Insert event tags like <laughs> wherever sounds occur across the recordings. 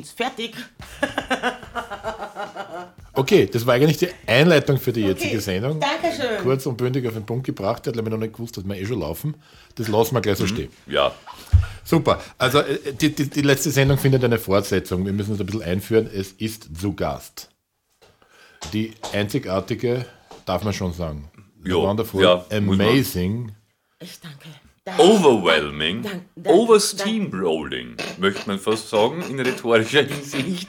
Linz. Fertig. <laughs> Okay, das war eigentlich die Einleitung für die jetzige Okay, Sendung. Dankeschön. Kurz und bündig auf den Punkt gebracht. Der hat nämlich noch nicht gewusst, dass wir eh schon laufen. Das lassen wir gleich so stehen. Ja. Super. Also äh, die, die, die letzte Sendung findet eine Fortsetzung. Wir müssen uns ein bisschen einführen. Es ist zu Gast. Die einzigartige, darf man schon sagen. Ja, Wonderful, ja, amazing. Ich danke. Overwhelming, Dank- dank- oversteamrolling, möchte man fast sagen, in rhetorischer Hinsicht.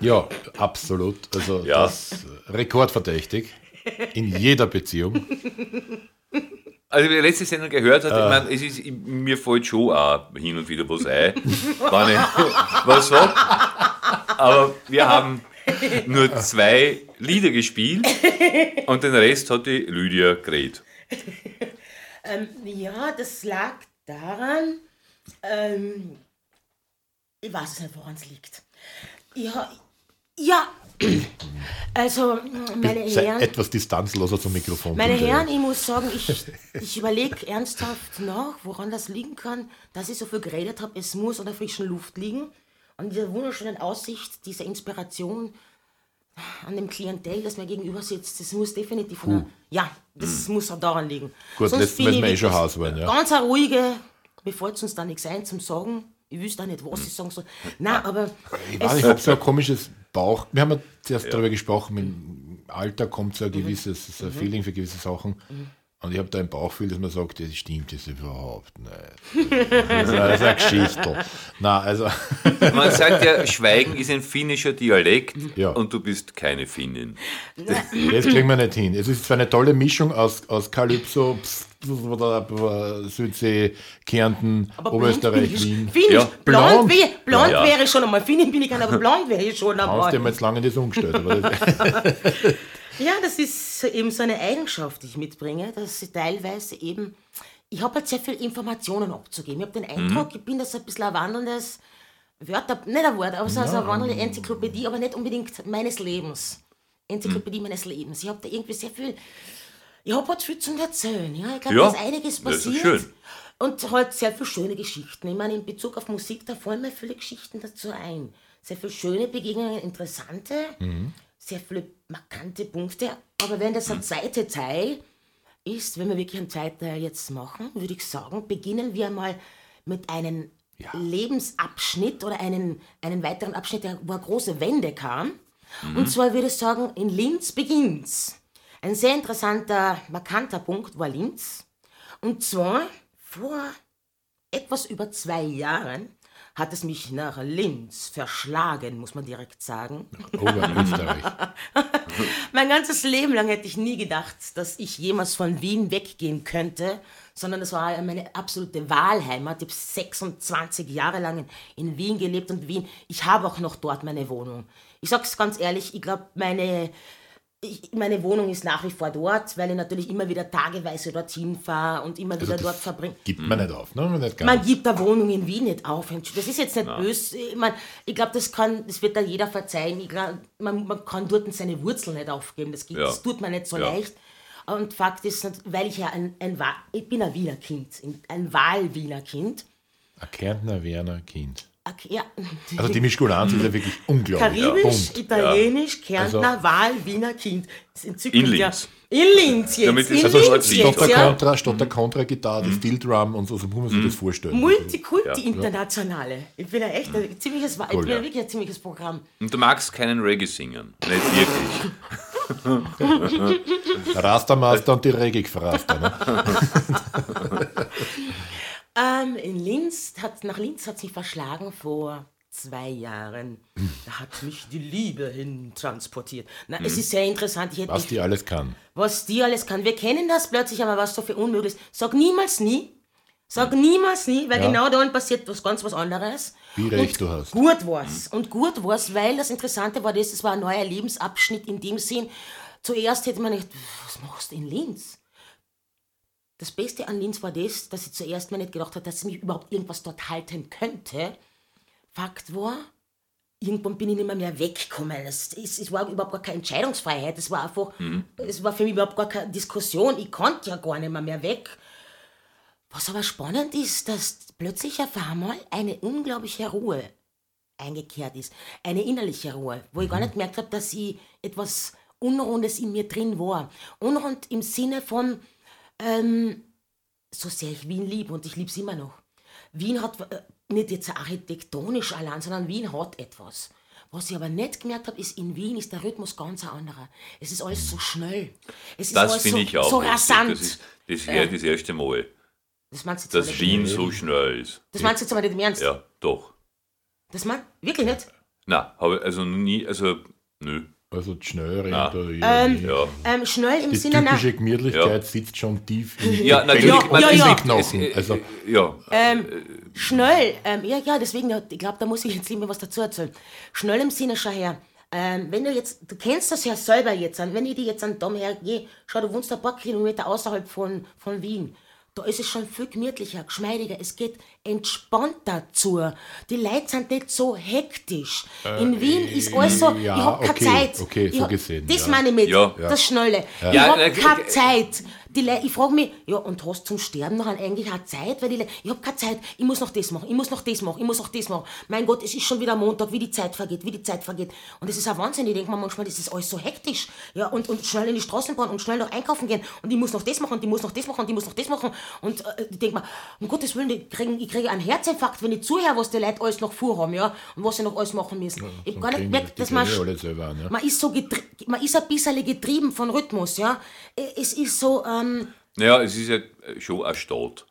Ja, absolut. Also Ja. das äh, rekordverdächtig in jeder Beziehung. Also, wer die letzte Sendung gehört hat, ich meine, es ist, mir fällt schon auch hin und wieder was ein, wenn ich <laughs> was sag. Aber wir haben nur zwei Lieder gespielt und den Rest hat die Lydia geredet. Ähm, ja, das lag daran, ähm, ich weiß es nicht, woran es liegt. Ja, ja, also, meine Sei Herren, etwas distanzloser zum Mikrofon. meine bitte. Herren, ich muss sagen, ich, <laughs> ich überlege ernsthaft nach, woran das liegen kann, dass ich so viel geredet habe. Es muss an der frischen Luft liegen, an dieser wunderschönen Aussicht, dieser Inspiration, an dem Klientel, das mir gegenüber sitzt. Das muss definitiv der, ja, das muss auch daran liegen. Hm. Gut, Sonst letztes bin Mal eh schon Haus geworden, ja. Ganz eine ruhige, mir fällt uns da nichts ein zum Sagen. Ich wüsste auch nicht, was ich sagen soll. Nein, aber Ich weiß, ich habe so ein komisches Bauch. Wir haben ja zuerst darüber gesprochen, mit dem Alter kommt so ein gewisses so ein Feeling für gewisse Sachen. Und ich habe da ein Bauchgefühl, dass man sagt, das stimmt das überhaupt nicht. Das ist eine- das Geschichte. Na, also, <laughs> Man sagt ja, Schweigen ist ein finnischer Dialekt Ja. und du bist keine Finnin. das kriegen wir nicht hin. Es ist zwar eine tolle Mischung aus, aus oder Südsee, Kärnten, Oberösterreich, Wien. Finnisch, Ja. blond, Blond. wär- blond Ja. wäre schon einmal. Finnisch bin ich kein, aber blond wäre ich schon einmal. dem jetzt lange nicht umgestellt. Aber das, <laughs> Ja, das ist eben so eine Eigenschaft, die ich mitbringe, dass ich teilweise eben, ich habe halt sehr viel Informationen abzugeben. Ich habe den Eindruck, ich bin das ein bisschen ein wandelndes Wörter, nicht ein Wort, aber so so eine wandelnde Enzyklopädie, aber nicht unbedingt meines Lebens. Enzyklopädie meines Lebens. Ich habe da irgendwie sehr viel, ich habe halt viel zu erzählen. Ja? Ich glaube, Ja, da ist einiges das ist passiert. schön. Und halt sehr viele schöne Geschichten. Ich meine, in Bezug auf Musik, da fallen mir viele Geschichten dazu ein. Sehr viele schöne Begegnungen, interessante, sehr viele markante Punkte. Aber wenn das ein zweiter Teil ist, wenn wir wirklich einen zweiten Teil jetzt machen, würde ich sagen, beginnen wir mal mit einem Lebensabschnitt oder einen, einen weiteren Abschnitt, der, wo eine große Wende kam. Und zwar würde ich sagen, in Linz beginnt's. Ein sehr interessanter, markanter Punkt war Linz. Und zwar vor etwas über zwei Jahren hat es mich nach Linz verschlagen, muss man direkt sagen. Oberösterreich. <laughs> Mein ganzes Leben lang hätte ich nie gedacht, dass ich jemals von Wien weggehen könnte, sondern es war meine absolute Wahlheimat. Ich habe 26 Jahre lang in, Wien gelebt und Wien, ich habe auch noch dort meine Wohnung. Ich sag's ganz ehrlich, ich glaube, meine, ich, meine Wohnung ist nach wie vor dort, weil ich natürlich immer wieder tageweise dorthin fahre und immer wieder dort verbringe. Gibt man nicht auf, ne? Nicht. Man gibt eine Wohnung in Wien nicht auf. Das ist jetzt nicht böse. Ich, mein, ich glaube, das kann, das wird da jeder verzeihen. Ich glaub, man, man kann dort seine Wurzeln nicht aufgeben. Das, geht, Ja. das tut man nicht so Ja. leicht. Und Fakt ist, weil ich ja ein, ein ich bin ein Wiener Kind, ein Wahl-Wiener Kind. Ein Kärntner Werner Kind. Okay, ja. Also die Mischkulanz ist ja wirklich <laughs> unglaublich. Karibisch, Bunt. Italienisch, Kärntner, Also- Wahl, Wiener Kind. Das ist entzückend, In ja. Linz. In Linz jetzt. Damit ist in also Linz statt jetzt, der, ja. Kontra, statt der Kontragitarre, Steel Drum und so, so muss man sich das vorstellen. Multikulti internationale. Ich bin ja echt ein ziemliches, ich bin ja ja. wirklich ein ziemliches Programm. Und du magst keinen Reggae singen. Nicht wirklich. <laughs> Rastermaster und die Regig-Fraster. Ne? <laughs> Ähm, in Linz, hat, nach Linz hat sie verschlagen vor zwei Jahren. Da hat mich die Liebe hin transportiert. Na, es ist sehr interessant. Was die alles kann. was die alles kann. Wir kennen das plötzlich, aber was so für unmöglich ist. Sag niemals nie. Sag niemals nie, weil Ja. genau dann passiert was ganz was anderes. Wie recht und du hast. Gut war's. Und gut war's, weil das Interessante war, das, es war ein neuer Lebensabschnitt in dem Sinn. Zuerst hätte man gedacht, was machst du in Linz? Das Beste an Linz war das, dass ich zuerst mir nicht gedacht habe, dass mich überhaupt irgendwas dort halten könnte. Fakt war, irgendwann bin ich nicht mehr, mehr weggekommen. Es, es, es war überhaupt gar keine Entscheidungsfreiheit. Es war einfach, es war für mich überhaupt gar keine Diskussion. Ich konnte ja gar nicht mehr, mehr weg. Was aber spannend ist, dass plötzlich auf einmal eine unglaubliche Ruhe eingekehrt ist. Eine innerliche Ruhe, wo ich gar nicht gemerkt habe, dass ich etwas Unrundes in mir drin war. Unrund im Sinne von, ähm, so sehr ich Wien liebe und ich liebe es immer noch. Wien hat äh, nicht jetzt architektonisch allein, sondern Wien hat etwas. Was ich aber nicht gemerkt habe, ist, in Wien ist der Rhythmus ganz ein anderer. Es ist alles so schnell. Es Das ist alles finde so, ich auch. so rasant. Das ist das, wäre das erste Mal, das meinst du jetzt dass Wien so schnell ist. Das meinst du jetzt aber nicht im Ernst? Ja, doch. Das meinst wirklich nicht? Na, habe ich also nie, also, nö. Also die Schnelleren Ah. nicht. Ja. Ähm, schnell im Die Sinne nach. typische Gemütlichkeit Ja. sitzt schon tief in Ja, natürlich. Ja, man- ja, ja. Knochen, es- also- ja. Ähm, schnell, ähm, ja, ja, deswegen, ich glaube, da muss ich jetzt lieber was dazu erzählen. Schnell im Sinne, schau her. Ähm, wenn du jetzt, du kennst das ja selber jetzt, an, wenn ich dir jetzt an Dom hergehe, schau, du wohnst ein paar Kilometer außerhalb von, von Wien. Da ist es schon viel gemütlicher, geschmeidiger, es geht entspannter zu. Die Leute sind nicht so hektisch. In Wien ist alles so, ja, ich hab keine okay, Zeit. okay, ich so hab, gesehen, Das ja. meine ich mit, Ja. das Schnelle. Ich Ja, hab äh, keine äh, Zeit. Die Le ich frage mich, ja, und hast zum Sterben noch eigentlich auch Zeit? Weil die Le ich habe keine Zeit, ich muss noch das machen, ich muss noch das machen, ich muss noch das machen. Mein Gott, es ist schon wieder Montag, wie die Zeit vergeht, wie die Zeit vergeht. Und das ist ein Wahnsinn. Ich denke mir manchmal, das ist alles so hektisch. Ja, und, und schnell in die Straßenbahn und schnell noch einkaufen gehen. Und ich muss noch das machen, und ich muss noch das machen, und ich muss noch das machen. Und äh, ich denke mir, um Gottes Willen, ich kriege ich krieg einen Herzinfarkt, wenn ich zuhöre, was die Leute alles noch vorhaben, ja, und was sie noch alles machen müssen. ich habe gar nicht gemerkt, dass man, selber ja. man ist so man ist ein bisschen getrieben von Rhythmus, ja. Es ist so, ähm, Naja, es ist ja schon eine Stadt.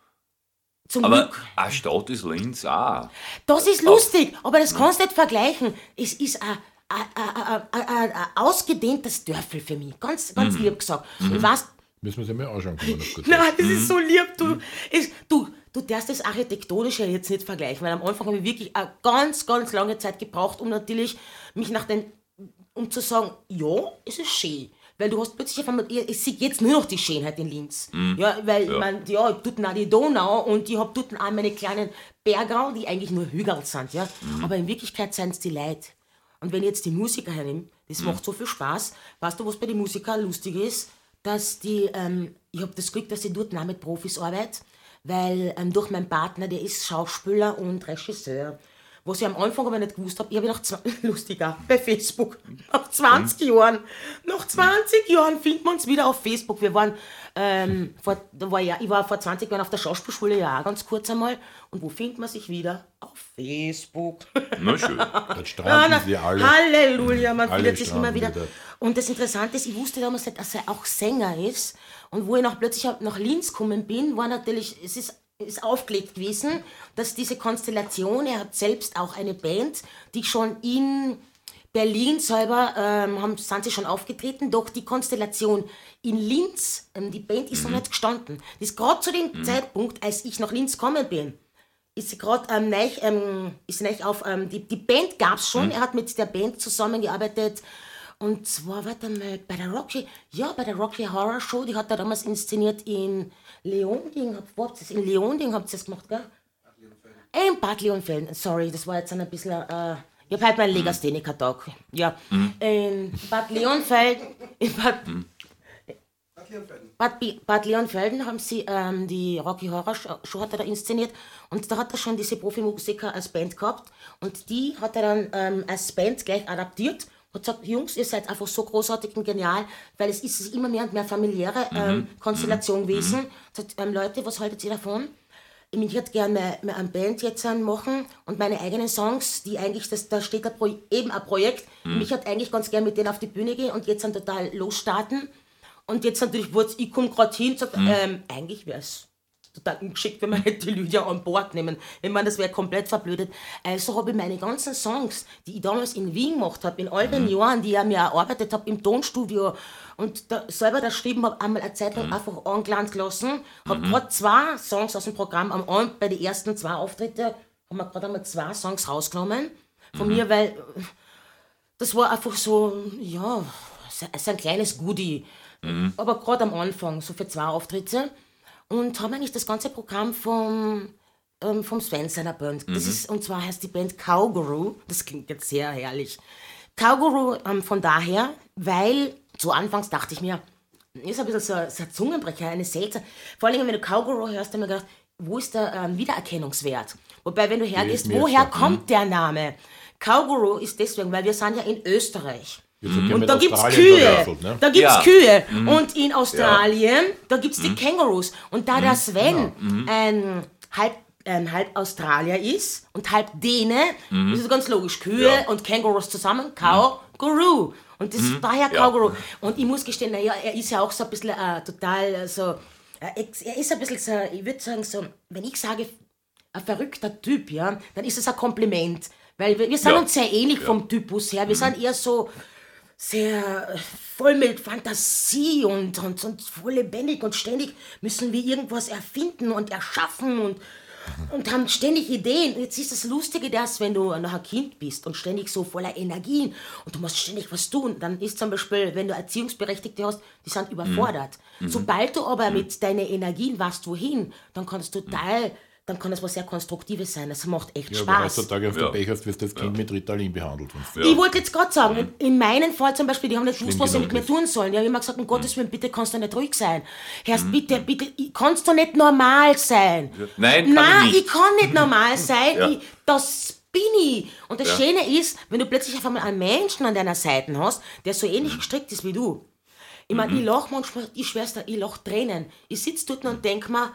zum Aber Glück. eine Stadt ist Linz auch. Das ist lustig, aber das kannst du nicht vergleichen. Es ist ein, ein, ein, ein, ein, ein ausgedehntes Dörfel für mich. Ganz, ganz Mhm. lieb gesagt. Ich weiß, Müssen wir uns einmal anschauen können. <laughs> Nein, das Mhm. ist so lieb. Du, es, du, du darfst das Architektonische jetzt nicht vergleichen, weil am Anfang habe ich wirklich eine ganz, ganz lange Zeit gebraucht, um natürlich mich nach den, um zu sagen, ja, es ist schön. Weil du hast plötzlich auf einmal, ich, ich sehe jetzt nur noch die Schönheit in Linz. Ja, weil, ich mein, ja, dort auch die Donau und ich habe dort auch meine kleinen Berge, die eigentlich nur Hügel sind, ja. Aber in Wirklichkeit sind es die Leute. Und wenn ich jetzt die Musiker hernehme, das macht so viel Spaß. Weißt du, was bei den Musikern lustig ist? Dass die, ähm, ich habe das Glück, dass ich dort auch mit Profis arbeite, weil ähm, durch meinen Partner, der ist Schauspieler und Regisseur. Was ich am Anfang aber nicht gewusst habe, ich habe nach zwa- <laughs> lustiger bei Facebook, nach 20 Jahren, nach 20 Jahren finden wir uns wieder auf Facebook. Wir waren, ähm, vor, da war ja, ich war vor 20 Jahren auf der Schauspielschule ja ganz kurz einmal. Und wo findet man sich wieder? Auf Facebook. <laughs> Na schön. <laughs> Stranden na, sie alle. Halleluja, man Alle findet sich immer wieder. wieder. Und das Interessante ist, ich wusste damals nicht, dass er auch Sänger ist. Und wo ich noch plötzlich nach Linz gekommen bin, war natürlich, es ist, ist aufgelegt gewesen, dass diese Konstellation, er hat selbst auch eine Band, die schon in Berlin selber ähm, haben, sind sie schon aufgetreten, doch die Konstellation in Linz, ähm, die Band ist noch nicht gestanden. Das ist gerade zu dem Zeitpunkt, als ich nach Linz gekommen bin, ist sie gerade ähm, neu, ähm, ist neu auf, ähm, die, die Band gab es schon, er hat mit der Band zusammengearbeitet und zwar, warte mal, bei der Rocky, ja, bei der Rocky Horror Show, die hat er damals inszeniert in Leonding, hab- wo habt ihr das, in Leonding habt ihr das gemacht, gell? In Bad Leonfelden, sorry, das war jetzt ein bisschen, äh, ich hab halt meinen Legastheniker-Tag, ja. In Bad Leonfelden, <laughs> in Bad, Bad, Bi- Bad Leonfelden haben sie ähm, die Rocky Horror Show, Show hat er da inszeniert und da hat er schon diese Profimusiker als Band gehabt und die hat er dann ähm, als Band gleich adaptiert und gesagt, Jungs, ihr seid einfach so großartig und genial, weil es ist immer mehr und mehr familiäre ähm, Konstellation gewesen. Sagt, ähm, Leute, was haltet ihr davon? Ich hätte gerne mehr eine Band jetzt machen und meine eigenen Songs, die eigentlich, das, da steht ein Pro, eben ein Projekt. Mich hat eigentlich ganz gerne mit denen auf die Bühne gehen und jetzt dann total losstarten. Und jetzt natürlich wurde ich komme gerade hin und sage, ähm, eigentlich wäre es total ungeschickt, wenn man hätte die Lydia an Bord nehmen. Ich meine, das wäre komplett verblödet. Also habe ich meine ganzen Songs, die ich damals in Wien gemacht habe, in all den Jahren, die ich mir erarbeitet habe im Tonstudio und da, selber da geschrieben habe, einmal eine Zeit lang einfach angelangt gelassen. Habe gerade zwei Songs aus dem Programm, am, An- bei den ersten zwei Auftritte, haben wir gerade einmal zwei Songs rausgenommen von mir, weil das war einfach so, ja, so so ein kleines Goodie. Aber gerade am Anfang, so für zwei Auftritte. Und haben eigentlich das ganze Programm vom, ähm, vom Sven seiner Band. Das ist, und zwar heißt die Band Cowguru. Das klingt jetzt sehr herrlich. Cowguru ähm, von daher, weil zu Anfangs dachte ich mir, ist ein bisschen so, so ein Zungenbrecher, eine seltsame. Vor allem, wenn du Cowguru hörst, dann habe ich gedacht, wo ist der ähm, Wiedererkennungswert? Wobei, wenn du hergehst, mir woher kommt der Name? Cowguru ist deswegen, weil wir sind ja in Österreich. Ja Und da gibt's Australien Kühe. ne? Da gibt's Ja. Kühe. Und in Australien, da gibt's die Kängurus. Und da der Sven ein halb, ein halb Australier ist und halb Däne, ist es ganz logisch. Kühe Ja. und Kängurus zusammen, Cow-Guru. Und das ist daher Ja. Cowguru. Und ich muss gestehen, naja, er ist ja auch so ein bisschen äh, total äh, so, äh, er ist ein bisschen so, ich würde sagen so, wenn ich sage, ein verrückter Typ, ja, dann ist es ein Kompliment. Weil wir, wir sind Ja. uns sehr ähnlich vom Typus her. Wir sind eher so sehr äh, voll mit Fantasie und, und, und voll lebendig und ständig müssen wir irgendwas erfinden und erschaffen und, und haben ständig Ideen. Jetzt ist das Lustige, dass wenn du noch ein Kind bist und ständig so voller Energien und du musst ständig was tun, dann ist zum Beispiel, wenn du Erziehungsberechtigte hast, die sind überfordert. Sobald du aber mit deinen Energien weißt, wohin, dann kann es total, dann kann es was sehr Konstruktives sein. Das macht echt Ja, Spaß. heutzutage auf Ja. der Pech hast, wirst du das Kind mit Ritalin behandelt. wenn's- Ich wollte jetzt gerade sagen, in meinem Fall zum Beispiel, die haben nicht gewusst, was sie mit mir tun sollen. Die haben immer gesagt, um Gottes Willen, bitte kannst du nicht ruhig sein. Herrst, Mhm. bitte, bitte, ich- kannst du nicht normal sein? Nein, kann Nein, ich nicht. kann nicht normal <laughs> sein. Ja. ich, das bin ich. Und das Ja. Schöne ist, wenn du plötzlich auf einmal einen Menschen an deiner Seite hast, der so ähnlich gestrickt ist wie du. Ich meine, Mhm. ich lach manchmal, ich schwör's dir, ich lach Tränen. Ich sitz dort und denk mir,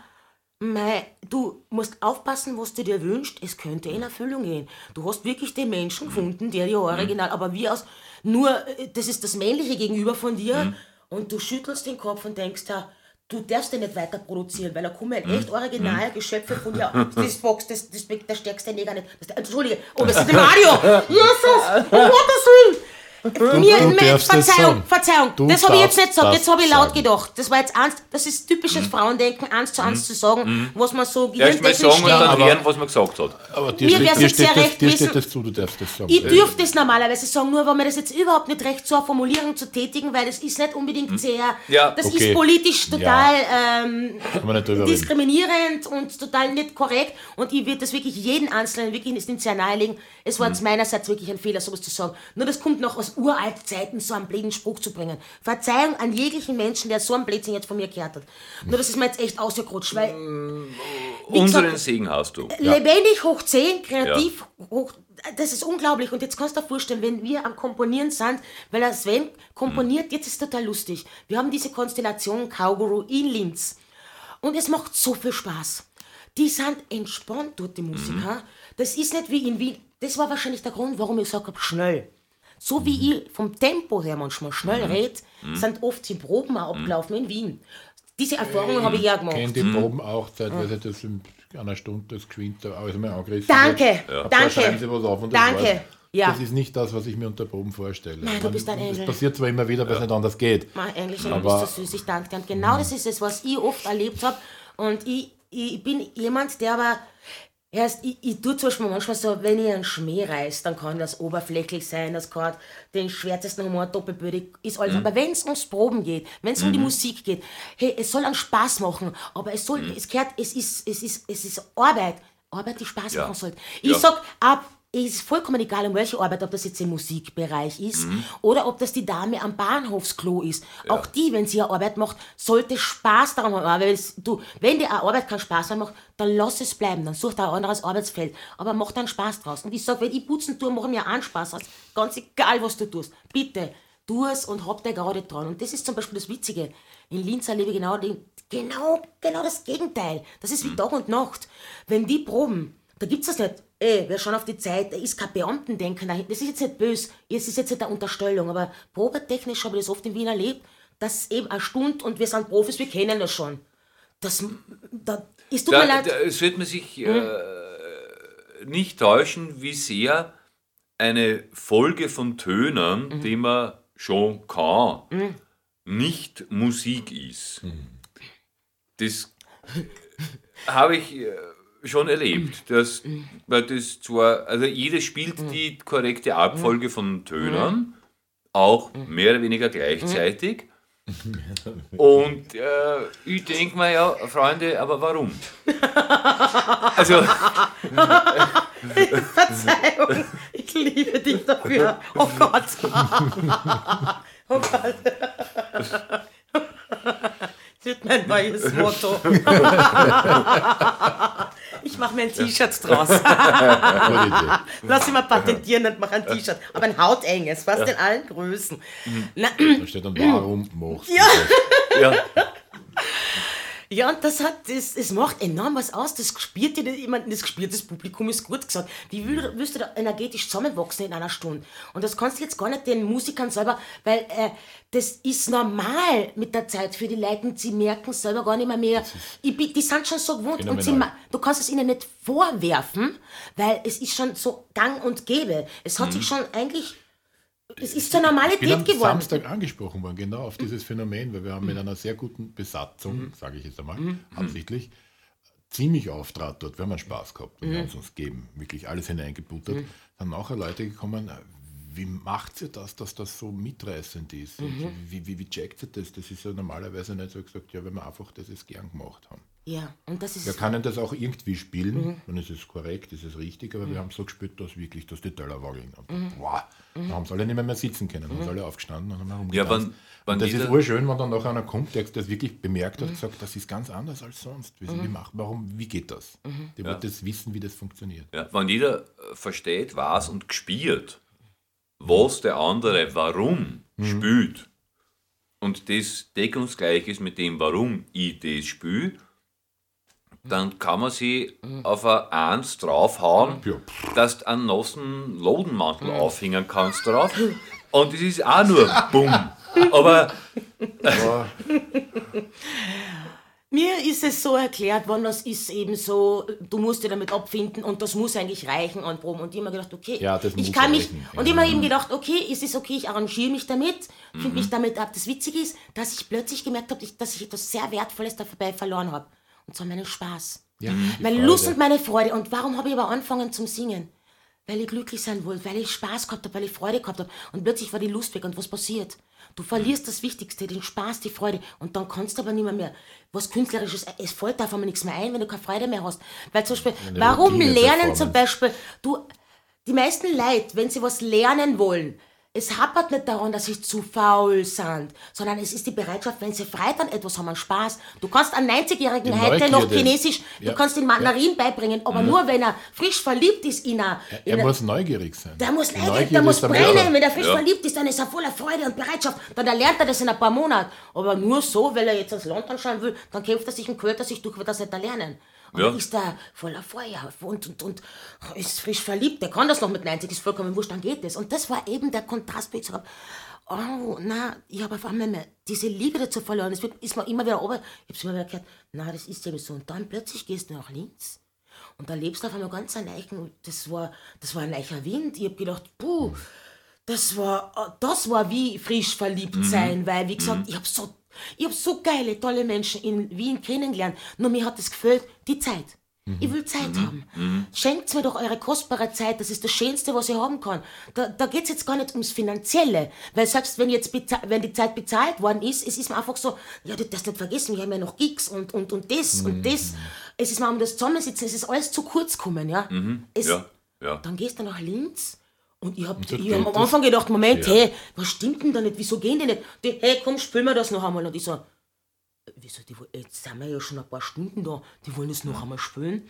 Mei, du musst aufpassen, was du dir wünschst. Es könnte in Erfüllung gehen. Du hast wirklich den Menschen gefunden, der dir original, aber wie aus, nur, äh, das ist das Männliche gegenüber von dir und du schüttelst den Kopf und denkst ja, du darfst den nicht weiter produzieren, weil da kommen echt original Geschöpfe von dir. <laughs> Das ist Fox, das, das, der stärkste Neger nicht. Das, Entschuldige, oh, das <laughs> ist der Mario! Jesus! Um Gottes Willen! Mir, du mir, das Verzeihung, sagen. Verzeihung, Du das habe ich jetzt nicht gesagt, das jetzt habe ich laut sagen. gedacht. Das war jetzt eins, das ist typisches Frauendenken, eins zu eins zu sagen, was man so Erst mal gehirntechnisch sagen und dann hören, was man gesagt hat. Aber dir, Mir steht, dir, steht, sehr das, recht dir gewesen. steht das zu, du darfst das sagen. Ich dürfte es normalerweise sagen, nur war mir das jetzt überhaupt nicht recht, so eine Formulierung zu tätigen, weil das ist nicht unbedingt sehr, Ja. das Okay. ist politisch total ähm, nicht drüber reden. diskriminierend und total nicht korrekt und ich würde das wirklich jeden Einzelnen wirklich ins sehr nahelegen. Es war jetzt meinerseits wirklich ein Fehler, sowas zu sagen. Nur das kommt noch aus uralt Zeiten, so einen blöden Spruch zu bringen. Verzeihung an jeglichen Menschen, der so einen Blödsinn jetzt von mir gehört hat. Nur das ist mir jetzt echt ausgerutscht, weil Unseren gesagt, Segen hast du. lebendig hoch 10, kreativ hoch. Das ist unglaublich. Und jetzt kannst du dir vorstellen, wenn wir am Komponieren sind, weil der Sven komponiert, jetzt ist es total lustig. Wir haben diese Konstellation Kauguru in Linz. Und es macht so viel Spaß. Die sind entspannt dort, die Musiker. Das ist nicht wie in Wien. Das war wahrscheinlich der Grund, warum ich gesagt habe, schnell. So wie ich vom Tempo her manchmal schnell rede, sind oft die Proben auch abgelaufen in Wien. Diese Erfahrung habe ich ja gemacht. Kennt die Proben auch, zeitweise das in einer Stunde das Geschwind da alles mal angerissen Danke, wird. Da schreiben sie danke. was auf und das Danke. war's. Ja. Das ist nicht das, was ich mir unter Proben vorstelle. Nein, du bist ein Das Engel. passiert zwar immer wieder, weil es nicht anders geht. Mein Englisch, du bist so süß, ich danke dir. Und genau das ist es, was ich oft erlebt habe. Und ich, ich bin jemand, der aber erst, ich, ich tue zum Beispiel manchmal so, wenn ich einen Schmäh reiß, dann kann das oberflächlich sein, das kann den schwärzesten Humor doppelbödig, ist alles. Aber wenn es ums Proben geht, wenn es um die Musik geht, hey, es soll einen Spaß machen, aber es soll, es gehört, es ist, es ist, es ist Arbeit. Arbeit, die Spaß Ja. machen sollte. Ich Ja. sag, ab, ist vollkommen egal, um welche Arbeit, ob das jetzt im Musikbereich ist Mhm. oder ob das die Dame am Bahnhofsklo ist. Auch die, wenn sie eine Arbeit macht, sollte Spaß daran haben. Aber du, wenn dir eine Arbeit keinen Spaß mehr macht, dann lass es bleiben, dann such dir ein anderes Arbeitsfeld. Aber mach dann Spaß draus. Und ich sag, wenn ich putzen tue, mach mir einen Spaß aus. Ganz egal, was du tust. Bitte, tu es und hab dir gerade dran. Und das ist zum Beispiel das Witzige. In Linz erlebe ich genau, den, genau, genau das Gegenteil. Das ist wie Tag und Nacht. Wenn die proben, da gibt's das nicht. Ey, wir schauen auf die Zeit, da ist kein Beamtendenken dahinter. Das ist jetzt nicht böse, es ist jetzt nicht eine Unterstellung, aber probetechnisch habe ich das oft in Wien erlebt, dass eben eine Stunde und wir sind Profis, wir kennen das schon. Das, da, es tut mir Da, leid. da, es wird man sich äh, nicht täuschen, wie sehr eine Folge von Tönen, Mhm. die man schon kann, nicht Musik ist. Das habe ich äh, schon erlebt. Dass, weil das zwar, also jeder spielt Mhm. die korrekte Abfolge von Tönen, auch mehr oder weniger gleichzeitig. Und äh, ich denke mir ja, Freunde, aber warum? <laughs> Also, <laughs> Verzeihung, ich liebe dich dafür. Oh Gott. <laughs> Oh Gott. Das wird mein neues Motto. Ich mache mir ein T-Shirt draus. <laughs> Lass ich mal patentieren und mache ein T-Shirt. Aber ein hautenges, fast in allen Größen. Na, Da steht dann, warum machst du Ja. das? Ja. <laughs> Ja, und das hat, das, es macht enorm was aus. Das gespielt, ich meine, das gespielt, das Publikum ist gut gesagt. Wie will, willst du da energetisch zusammenwachsen in einer Stunde? Und das kannst du jetzt gar nicht den Musikern selber, weil äh, das ist normal mit der Zeit für die Leute. Sie merken selber gar nicht mehr mehr. Ich, die sind schon so gewohnt und sie, du kannst es ihnen nicht vorwerfen, weil es ist schon so gang und gäbe. Es hat sich schon eigentlich, es ist zur Normalität am geworden. Samstag angesprochen worden, genau auf dieses Phänomen, weil wir haben mit einer sehr guten Besatzung, sage ich jetzt einmal, absichtlich, ziemlich auftrat dort. Wir haben einen Spaß gehabt und wir haben es uns gegeben, wirklich alles hineingebuttert. Dann nachher Leute gekommen, wie macht sie das, dass das so mitreißend ist? Wie, wie, wie checkt sie das? Das ist ja normalerweise nicht so gesagt, ja, wenn wir einfach das gern gemacht haben. Ja, und das ist. Wir können das auch irgendwie spielen, dann ist es korrekt, ist es richtig, aber wir haben so gespürt, dass wirklich, dass die Teller wackeln. Und boah, da haben sie alle nicht mehr, mehr sitzen können, dann haben sie alle aufgestanden und haben Ja, herumgetanzt. wenn- wenn und das ist urschön, wenn dann noch einer kommt, der das wirklich bemerkt hat und gesagt, das ist ganz anders als sonst. Wie, wie, macht, warum, wie geht das? Der wird das wissen, wie das funktioniert. Ja, wenn jeder äh, versteht, was und gespielt, was der andere warum spielt und das deckungsgleich ist mit dem, warum ich das spiele, dann kann man sie auf ein Eins draufhauen, Ja. dass du einen nassen Lodenmantel aufhängen kannst drauf. Und das ist auch nur Bumm. Aber Mir ist es so erklärt worden, das ist eben so, du musst dir damit abfinden und das muss eigentlich reichen an Proben. Und ich hab mir gedacht, okay, Ja, das ich kann mich, reichen, und ja. mir eben gedacht, okay, es ist okay, ich arrangiere mich damit, finde Mhm. mich damit ab. Das Witzige ist, dass ich plötzlich gemerkt habe, dass ich etwas sehr Wertvolles dabei verloren habe. Und zwar meinen Spaß. ja, die Meine Freude. Lust und meine Freude. Und warum habe ich aber angefangen zum Singen? Weil ich glücklich sein wollte, weil ich Spaß gehabt habe, weil ich Freude gehabt habe. Und plötzlich war die Lust weg. Und was passiert? Du verlierst das Wichtigste, den Spaß, die Freude. Und dann kannst du aber nicht mehr, mehr was Künstlerisches. Es fällt auf einmal nichts mehr ein, wenn du keine Freude mehr hast. Weil zum Beispiel, Eine warum Routine, lernen zum. Beispiel, du, die meisten Leute, wenn sie was lernen wollen, es hapert nicht daran, dass sie zu faul sind, sondern es ist die Bereitschaft, wenn sie Freude an etwas haben, Spaß. Du kannst einen 90-Jährigen Die heute noch. Chinesisch, du Ja. kannst ihn Mandarin beibringen, aber nur wenn er frisch verliebt ist in eine, in Er eine muss neugierig sein. der muss Neugierde der muss brennen. Wenn er frisch Ja. verliebt ist, dann ist er voller Freude und Bereitschaft. Dann erlernt er das in ein paar Monaten. Aber nur so, weil er jetzt das Land anschauen will, dann kämpft er sich und quält er sich durch, wird das nicht erlernen. Und Ja. ist er voller Feuer und, und, und ist frisch verliebt. Der kann das noch mit 90, ist vollkommen wurscht, dann geht das. Und das war eben der Kontrast, wo ich gesagt habe, oh, na, ich habe auf einmal mehr diese Liebe dazu verloren. Es ist mir immer wieder ober, ich habe immer wieder gehört, na, das ist eben so. Und dann plötzlich gehst du nach links und da lebst du auf einmal ganz einen Eichen, das war, das war ein eicher Wind. Ich hab gedacht, puh, das war, das war wie frisch verliebt sein, weil, wie gesagt, ich hab so, ich hab so geile, tolle Menschen in Wien kennengelernt. Nur mir hat das gefällt, die Zeit. Ich will Zeit haben. Schenkt mir doch eure kostbare Zeit, das ist das Schönste, was ich haben kann. Da, da geht es jetzt gar nicht ums Finanzielle, weil selbst wenn jetzt wenn die Zeit bezahlt worden ist, es ist mir einfach so, ja, du darfst nicht vergessen, wir haben ja noch Gigs und, und, und das und das. Es ist mal um das Zusammensitzen, es ist alles zu kurz gekommen, ja. Es, ja, ja. dann gehst du nach linz und ich hab, ich hab am Anfang gedacht, Moment, Ja. hey, was stimmt denn da nicht? Wieso gehen die nicht? Die, hey, komm, spielen wir das noch einmal. Und ich so, wieso, die, jetzt sind wir ja schon ein paar Stunden da, die wollen es noch einmal spielen.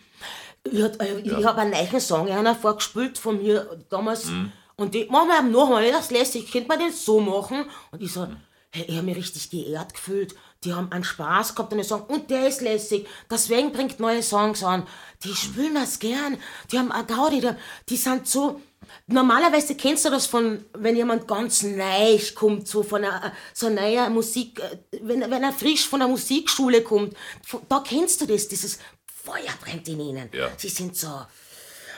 Ich, hat- äh, ich habe einen neuen Song einer vorgespielt von mir damals und die machen wir noch einmal, das lässt sich, könnte man den so machen? Und ich so, hey, ich habe mich richtig geehrt gefühlt. Die haben einen Spaß gehabt und die sagen, und der ist lässig. Deswegen bringt neue Songs an. Die spielen das gern. Die haben eine Gaudi, die, die sind so. Normalerweise kennst du das von, wenn jemand ganz neu kommt, so von einer, so neuer Musik, äh, wenn, wenn er frisch von der Musikschule kommt, da kennst du das, dieses Feuer brennt in ihnen. Ja. Sie sind so,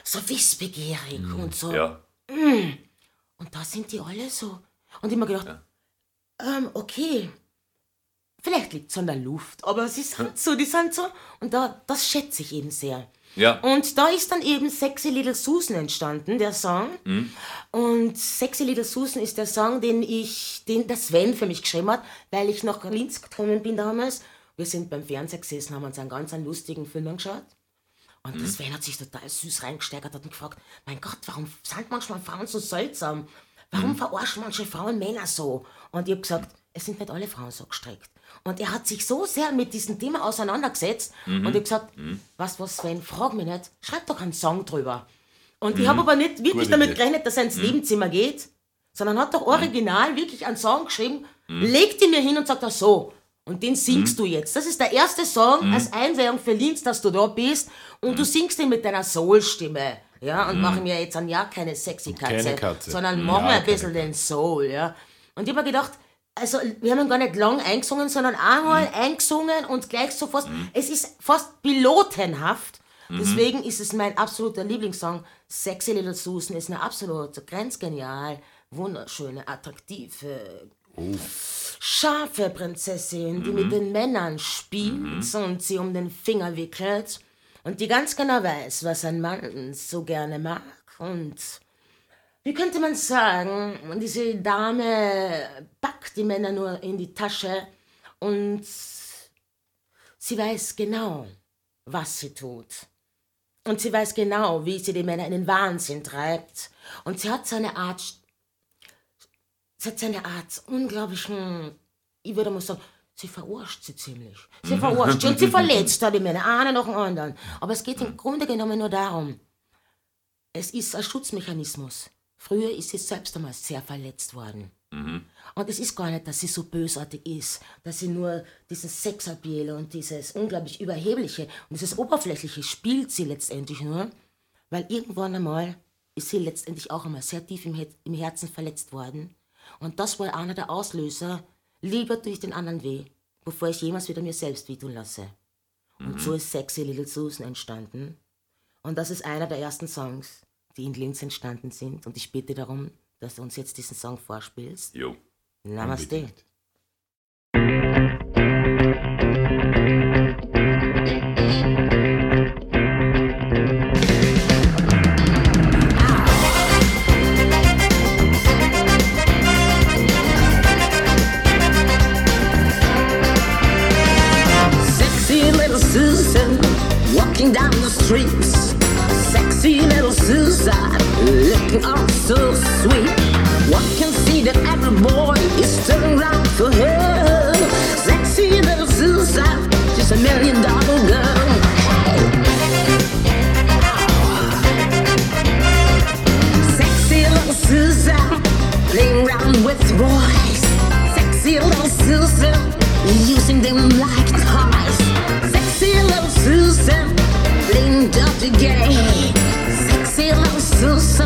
so wissbegierig und so. ja. Und da sind die alle so. Und ich mir gedacht, ähm, okay, vielleicht liegt es an der Luft, aber sie sind so, die sind so. Und da, das schätze ich eben sehr. Ja. Und da ist dann eben Sexy Little Susan entstanden, der Song. Und Sexy Little Susan ist der Song, den ich, den der Sven für mich geschrieben hat, weil ich nach Linz gekommen bin damals. Wir sind beim Fernseher gesessen, haben uns einen ganz einen lustigen Film angeschaut. Und der Sven hat sich total süß reingesteigert und gefragt, mein Gott, warum sind manchmal Frauen so seltsam? Warum verarschen manche Frauen Männer so? Und ich habe gesagt, es sind nicht alle Frauen so gestrickt. Und er hat sich so sehr mit diesem Thema auseinandergesetzt und ich habe gesagt, was, was, Sven, frag mich nicht, schreib doch einen Song drüber. Und ich habe aber nicht wirklich Gute damit Idee. gerechnet, dass er ins Nebenzimmer geht, sondern hat doch original wirklich einen Song geschrieben, legt ihn mir hin und sagt er so. Und den singst du jetzt. Das ist der erste Song als Einweihung für Linz, dass du da bist. Und du singst ihn mit deiner Soul-Stimme. Ja, und machen wir jetzt ein Jahr keine sexy Katze, Keine Katze. sondern Mhm. machen wir Ja, ein bisschen den Soul. Ja. Und ich habe mir gedacht, also wir haben ihn gar nicht lang eingesungen, sondern einmal eingesungen und gleich so fast, es ist fast pilotenhaft. Deswegen ist es mein absoluter Lieblingssong. Sexy Little Susan ist eine absolut grenzgenial, wunderschöne, attraktive, scharfe Prinzessin, die mit den Männern spielt und sie um den Finger wickelt und die ganz genau weiß, was ein Mann so gerne mag und wie könnte man sagen, diese Dame packt die Männer nur in die Tasche und sie weiß genau, was sie tut. Und sie weiß genau, wie sie die Männer in den Wahnsinn treibt. Und sie hat so eine Art, sie hat so eine Art unglaublichen, ich würde mal sagen, sie verarscht sie ziemlich. Sie verarscht sie und sie <laughs> verletzt da die Männer, einer nach dem anderen. Aber es geht im Grunde genommen nur darum, es ist ein Schutzmechanismus. Früher ist sie selbst einmal sehr verletzt worden. Und es ist gar nicht, dass sie so bösartig ist, dass sie nur dieses Sexappeal und dieses unglaublich Überhebliche und dieses Oberflächliche spielt sie letztendlich nur, weil irgendwann einmal ist sie letztendlich auch einmal sehr tief im, Her im Herzen verletzt worden. Und das war einer der Auslöser, lieber tue ich den anderen weh, bevor ich jemals wieder mir selbst wehtun lasse. Und so ist Sexy Little Susan entstanden. Und das ist einer der ersten Songs, die in Linz entstanden sind. Und ich bitte darum, dass du uns jetzt diesen Song vorspielst. Jo. Namaste. Unbedingt. Sexy little Susan walking down the streets. Looking all so sweet. One can see that every boy is turning round for her. Sexy little Susan, she's a million dollar girl. Sexy little Susan playing around with boys. Sexy little Susan using them like toys. Sexy little Susan playing dirty game. Sexy little Susan,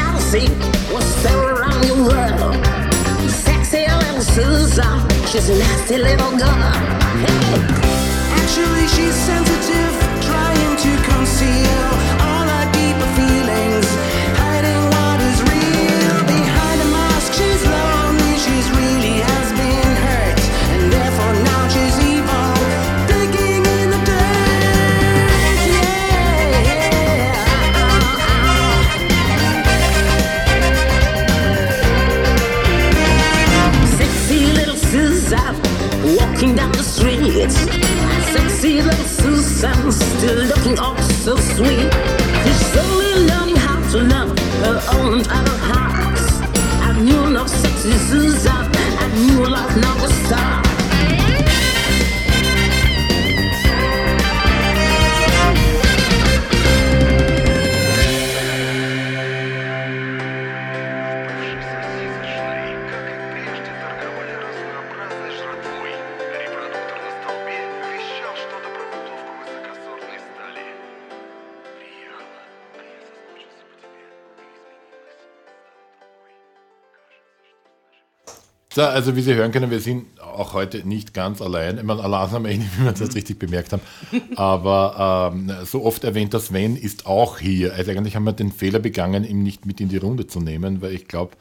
will stir around your world. Sexy little Susan, she's a nasty little girl. Hey. Actually, she's sensitive, trying to conceal So, also wie Sie hören können, wir sind auch heute nicht ganz allein. Ich meine, allein am Ende, <laughs> wie wir das richtig bemerkt haben. Aber ähm, so oft erwähnter Sven ist auch hier. Also eigentlich haben wir den Fehler begangen, ihn nicht mit in die Runde zu nehmen, weil ich glaube,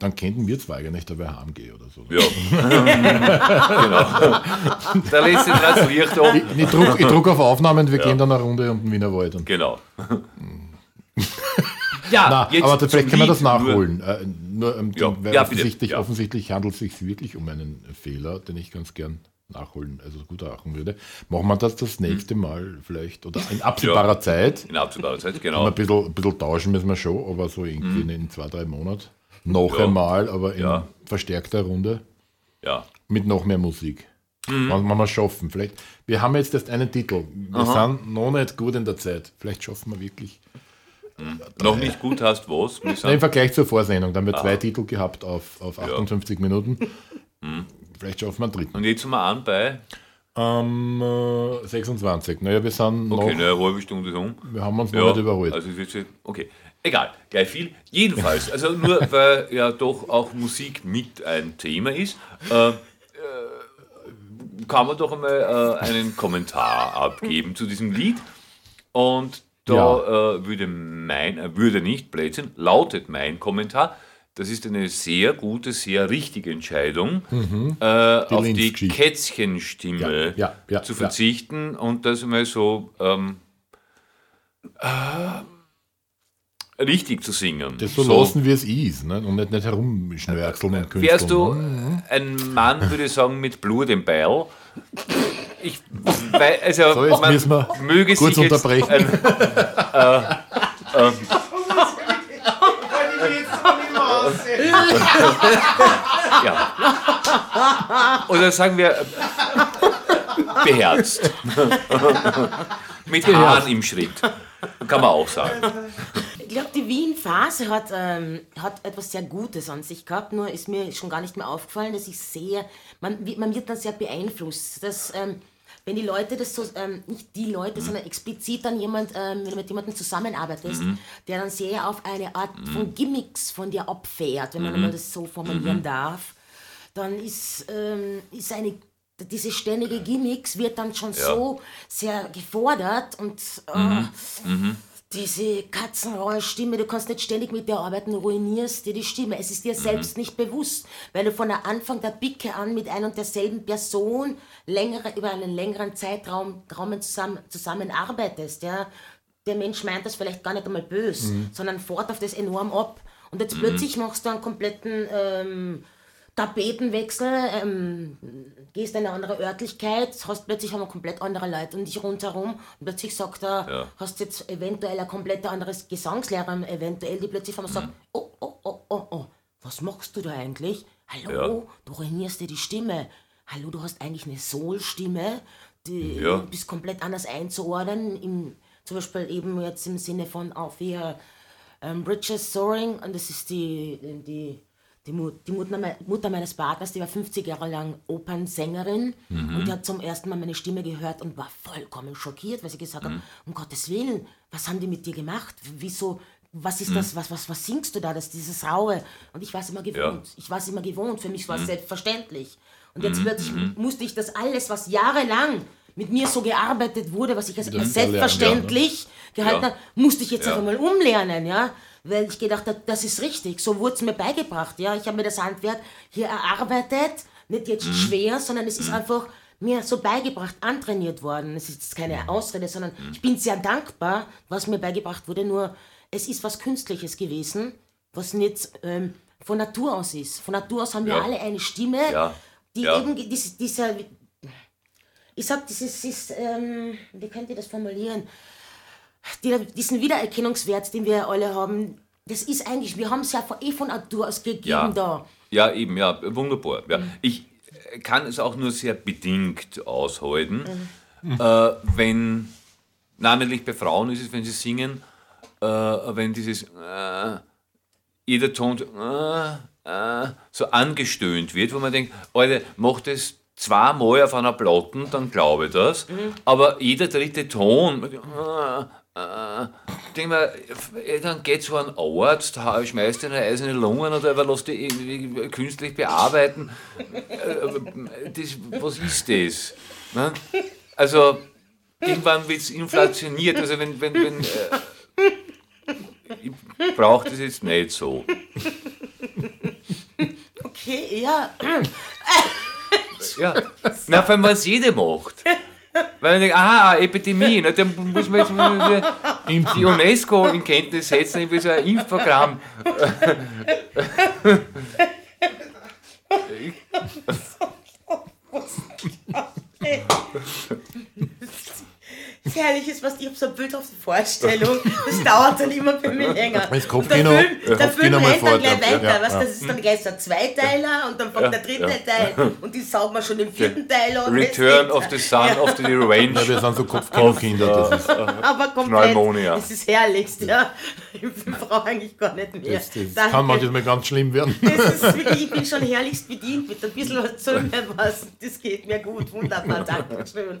dann könnten wir zwei eigentlich dabei heimgehen oder so. Ja. <laughs> genau. Da lässt sich das Licht um. Ich druck, ich druck auf Aufnahmen und wir gehen dann eine Runde um den Wiener Wald. Genau. <laughs> ja, na, aber vielleicht können wir das Lied. Nur- nachholen. Äh, nur, ähm, Ja, ja, offensichtlich, Ja. offensichtlich handelt es sich wirklich um einen Fehler, den ich ganz gern nachholen, also gutachten würde. Machen wir das das nächste Mal vielleicht oder in absehbarer. Zeit. In absehbarer Zeit, Ein genau. bisschen, ein bisschen tauschen müssen wir schon, aber so irgendwie in zwei, drei Monaten. Noch einmal, aber in verstärkter Runde Ja. mit noch mehr Musik. Mhm. Wenn wir schaffen. Vielleicht, wir haben jetzt erst einen Titel. Wir sind noch nicht gut in der Zeit. Vielleicht schaffen wir wirklich. Noch nicht gut hast, was? Na, Im Vergleich zur Vorsendung, da haben wir Ah. zwei Titel gehabt auf, auf 58 Minuten. Vielleicht schaffen wir einen dritten. und jetzt sind wir an bei, Am äh, 26. Naja, wir sind okay, noch, eine halbe Stunde um. wir haben uns noch nicht überholt. Also okay, egal, gleich viel. Jedenfalls, also nur <laughs> weil ja doch auch Musik mit ein Thema ist, äh, äh, kann man doch einmal äh, einen Kommentar abgeben zu diesem Lied. Und da äh, würde mein, äh, würde nicht Blödsinn, lautet mein Kommentar. Das ist eine sehr gute, sehr richtige Entscheidung, äh, auf die. Kätzchenstimme Ja, ja, ja, zu ja. verzichten und das mal so ähm, äh, richtig zu singen. das so, lassen, wie es ist. Ne? Und nicht, nicht herumschnörkeln und. Wärst du ein Mann, würde ich sagen, mit Blut im Beil? Ich, weil, also, So, man wir möge kurz sich unterbrechen. Äh, äh, <laughs> ja. Oder sagen wir äh, beherzt. Mit Haaren im Schritt. Kann man auch sagen. Ich glaube, die Wien-Phase hat, ähm, hat etwas sehr Gutes an sich gehabt, nur ist mir schon gar nicht mehr aufgefallen, dass ich sehr, man, wird- man wird dann sehr beeinflusst, dass, ähm, wenn die Leute das so, ähm, nicht die Leute, sondern explizit dann jemand, ähm, wenn du mit jemandem zusammenarbeitest, der dann sehr auf eine Art von Gimmicks von dir abfährt, wenn man mal das so formulieren darf, dann ist, ähm, ist eine diese ständige Gimmicks wird dann schon so sehr gefordert und äh, diese Katzenrollstimme, du kannst nicht ständig mit der arbeiten, ruinierst dir die Stimme. Es ist dir selbst nicht bewusst, weil du von der Anfang der Bicke an mit ein und derselben Person längere, über einen längeren Zeitraum Raum zusammen, zusammenarbeitest. Ja? Der Mensch meint das vielleicht gar nicht einmal böse, sondern fährt auf das enorm ab. Und jetzt plötzlich machst du einen kompletten ähm, Tapetenwechsel, ähm, gehst in eine andere Örtlichkeit, hast plötzlich haben wir komplett andere Leute um dich rundherum und plötzlich sagt er, Ja. hast jetzt eventuell ein komplett anderes Gesangslehrer, eventuell, die plötzlich haben sagt, oh, oh, oh, oh, oh, was machst du da eigentlich? Hallo, du ruinierst dir die Stimme. Hallo, du hast eigentlich eine Soul-Stimme, die Ja. bist komplett anders einzuordnen, im, zum Beispiel eben jetzt im Sinne von auf hier ähm, Bridges Soaring und das ist die, die, die, Mu- die Mutter, mei- Mutter meines Partners, die war 50 Jahre lang Opernsängerin und die hat zum ersten Mal meine Stimme gehört und war vollkommen schockiert, weil sie gesagt hat, um Gottes Willen, was haben die mit dir gemacht? Wieso, was ist das, was, was, was singst du da, das dieses Raue? Und ich war es immer gewohnt, ich war es immer gewohnt, für mich war es selbstverständlich. Und jetzt plötzlich musste ich das alles, was jahrelang mit mir so gearbeitet wurde, was ich als selbstverständlich gehalten Ja. habe, musste ich jetzt Ja. einfach mal umlernen, ja, weil ich gedacht habe, das ist richtig, so wurde es mir beigebracht, ja, ich habe mir das Handwerk hier erarbeitet, nicht jetzt Mhm. schwer, sondern es ist einfach mir so beigebracht, antrainiert worden. Es ist jetzt Mhm. keine Ausrede, sondern ich bin sehr dankbar, was mir beigebracht wurde, nur es ist was Künstliches gewesen, was nicht ähm, von Natur aus ist. Von Natur aus haben wir Ja. alle eine Stimme, Ja. die Ja. eben dies- dieser, ich sag, dieses ist, ähm, wie könnt ihr das formulieren? Die, diesen Wiedererkennungswert, den wir alle haben, das ist eigentlich, wir haben es ja von, eh von Natur aus gegeben Ja. da. Ja, eben, ja, wunderbar. Ja. Ich äh, kann es auch nur sehr bedingt aushalten, äh, wenn, namentlich bei Frauen ist es, wenn sie singen, äh, wenn dieses äh, jeder Ton so, äh, äh, so angestöhnt wird, wo man denkt, Alter, mach das zweimal auf einer Platte, dann glaube ich das. Aber jeder dritte Ton, äh, denk mal, dann geht zu einem Arzt, schmeißt in eine eiserne Lungen oder lass die irgendwie künstlich bearbeiten. Äh, das, was ist das? Ne? Also, irgendwann wird es inflationiert. Also, wenn, wenn, wenn äh, ich brauche das jetzt nicht so. okay, ja. Ja. Na, vor allem, was jede macht. <laughs> Weil man denkt, aha, Epidemie, ne, dann muss man jetzt die UNESCO in Kenntnis setzen, irgendwie <laughs> so ein Impfprogramm. Das Herrlich ist, was ich habe so ein bildhafte Vorstellung. Das dauert dann immer bei mir länger. Das Und der Film, der Kopfkino Film rennt dann fort, gleich ja. weiter. Ja, weißt, ja. Das ist dann gleich so ein Zweiteiler und dann kommt der dritte ja. Teil und die saugen wir schon im vierten Teil an. Return of the Sun of the Revenge. Ja, wir sind so Kopfkino-Kinder. Das ist, Aber komplett. Das ist herrlichst, ja. Ich brauche eigentlich gar nicht mehr. das, das Danke. kann manchmal ganz schlimm werden. Das ist wirklich, ich bin schon herrlichst bedient mit ein bisschen was zu mir was. Das geht mir gut, wunderbar, <laughs> danke schön.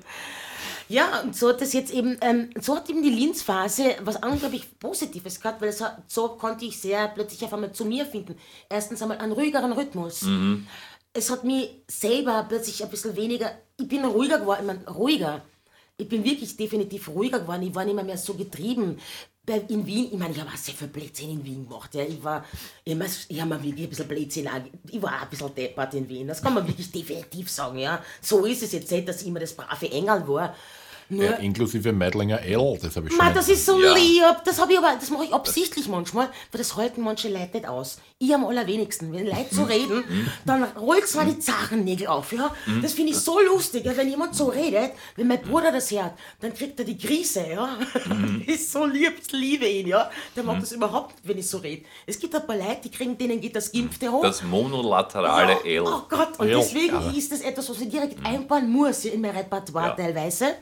Ja, und so hat das jetzt eben, ähm, so hat eben die Linz-Phase was unglaublich Positives gehabt, weil es so konnte ich sehr plötzlich auf einmal zu mir finden. Erstens einmal einen ruhigeren Rhythmus. Es hat mich selber plötzlich ein bisschen weniger, ich bin ruhiger geworden, ich mein, ruhiger. Ich bin wirklich definitiv ruhiger geworden. Ich war nicht mehr, mehr so getrieben. In Wien, ich meine, ich habe auch sehr viel Blödsinn in Wien gemacht. Ja. Ich war immer, ich habe mir wirklich ein bisschen Blödsinn Ich war auch ein bisschen deppert in Wien. Das kann man wirklich definitiv sagen. Ja. So ist es jetzt nicht, dass ich immer das brave Engel war. Nur, Ja, inklusive Meidlinger L, das habe ich schon. Ma, das ist so Ja. lieb. Das habe ich aber, das mache ich absichtlich manchmal, weil das halten manche Leute nicht aus. Ich am allerwenigsten. Wenn Leute so reden, dann rollt zwar die Zarennägel auf, ja. Das finde ich so lustig, ja, wenn jemand so redet, wenn mein Bruder das hört, dann kriegt er die Krise, ja. <laughs> Ist so lieb, ich liebe ihn, ja. Der mag das überhaupt nicht, wenn ich so rede. Es gibt ein paar Leute, die kriegen, denen geht das Gimpfte hoch. Das monolaterale Ja, L. Oh Gott, und deswegen ist das etwas, was ich direkt einbauen muss in mein Repertoire teilweise.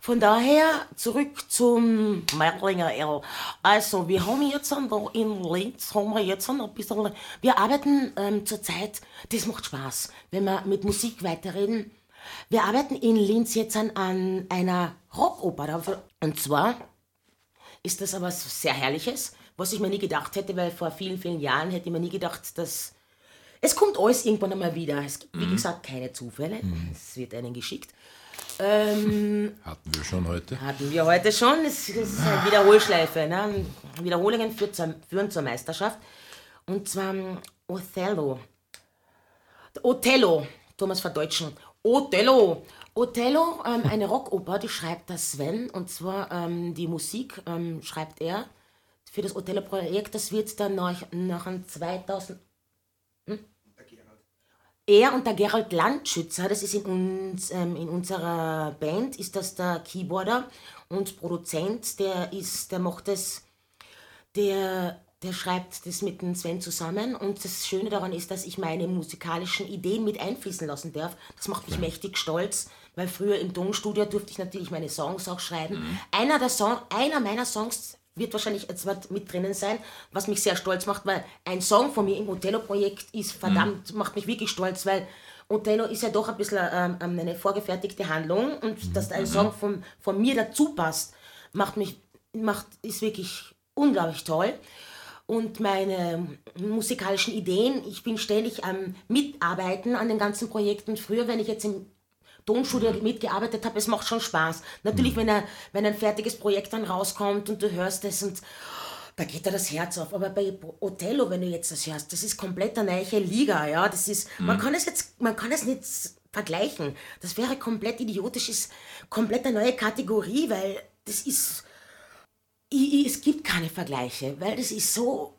Von daher zurück zum Meidlinger L. Also, wir haben jetzt da in Linz, haben wir jetzt ein bisschen, wir arbeiten ähm, zurzeit, das macht Spaß, wenn wir mit Musik weiterreden. Wir arbeiten in Linz jetzt an, an einer Rockoper. Und zwar ist das aber was sehr Herrliches, was ich mir nie gedacht hätte, weil vor vielen, vielen Jahren hätte ich mir nie gedacht, dass es kommt alles irgendwann einmal wieder. Es gibt, wie gesagt, keine Zufälle. Es wird einen geschickt. Ähm, Hatten wir schon heute. hatten wir heute schon. Es ist eine Wiederholschleife. Ne? Wiederholungen führen zur, Meisterschaft. Und zwar ähm, Othello. Othello, Thomas verdeutschen. Othello. Othello, ähm, eine Rockoper, die schreibt der Sven. Und zwar ähm, die Musik ähm, schreibt er für das Othello-Projekt. Das wird dann nach, nach einem 2000. Hm? Er und der Gerald Landschützer, das ist in, uns, ähm, in unserer Band, ist das der Keyboarder und Produzent, der ist, der macht das, der, der schreibt das mit dem Sven zusammen und das Schöne daran ist, dass ich meine musikalischen Ideen mit einfließen lassen darf. Das macht mich mächtig stolz, weil früher im Tonstudio durfte ich natürlich meine Songs auch schreiben. Einer, der Song, einer meiner Songs wird wahrscheinlich jetzt mit- drinnen sein, was mich sehr stolz macht, weil ein Song von mir im Othello-Projekt ist verdammt, macht mich wirklich stolz, weil Othello ist ja doch ein bisschen ähm, eine vorgefertigte Handlung und dass ein Song von, von mir dazu passt, macht mich, macht, ist wirklich unglaublich toll. Und meine musikalischen Ideen, ich bin ständig am Mitarbeiten an den ganzen Projekten. Früher, wenn ich jetzt im Tonstudio mitgearbeitet habe, es macht schon Spaß. Natürlich, wenn, er, wenn ein fertiges Projekt dann rauskommt und du hörst es und da geht dir das Herz auf. Aber bei Othello, wenn du jetzt das hörst, das ist komplett eine neue Liga, ja. Das ist, man kann es jetzt, man kann es nicht vergleichen. Das wäre komplett idiotisch, ist komplett eine neue Kategorie, weil das ist, ich, ich, es gibt keine Vergleiche, weil das ist so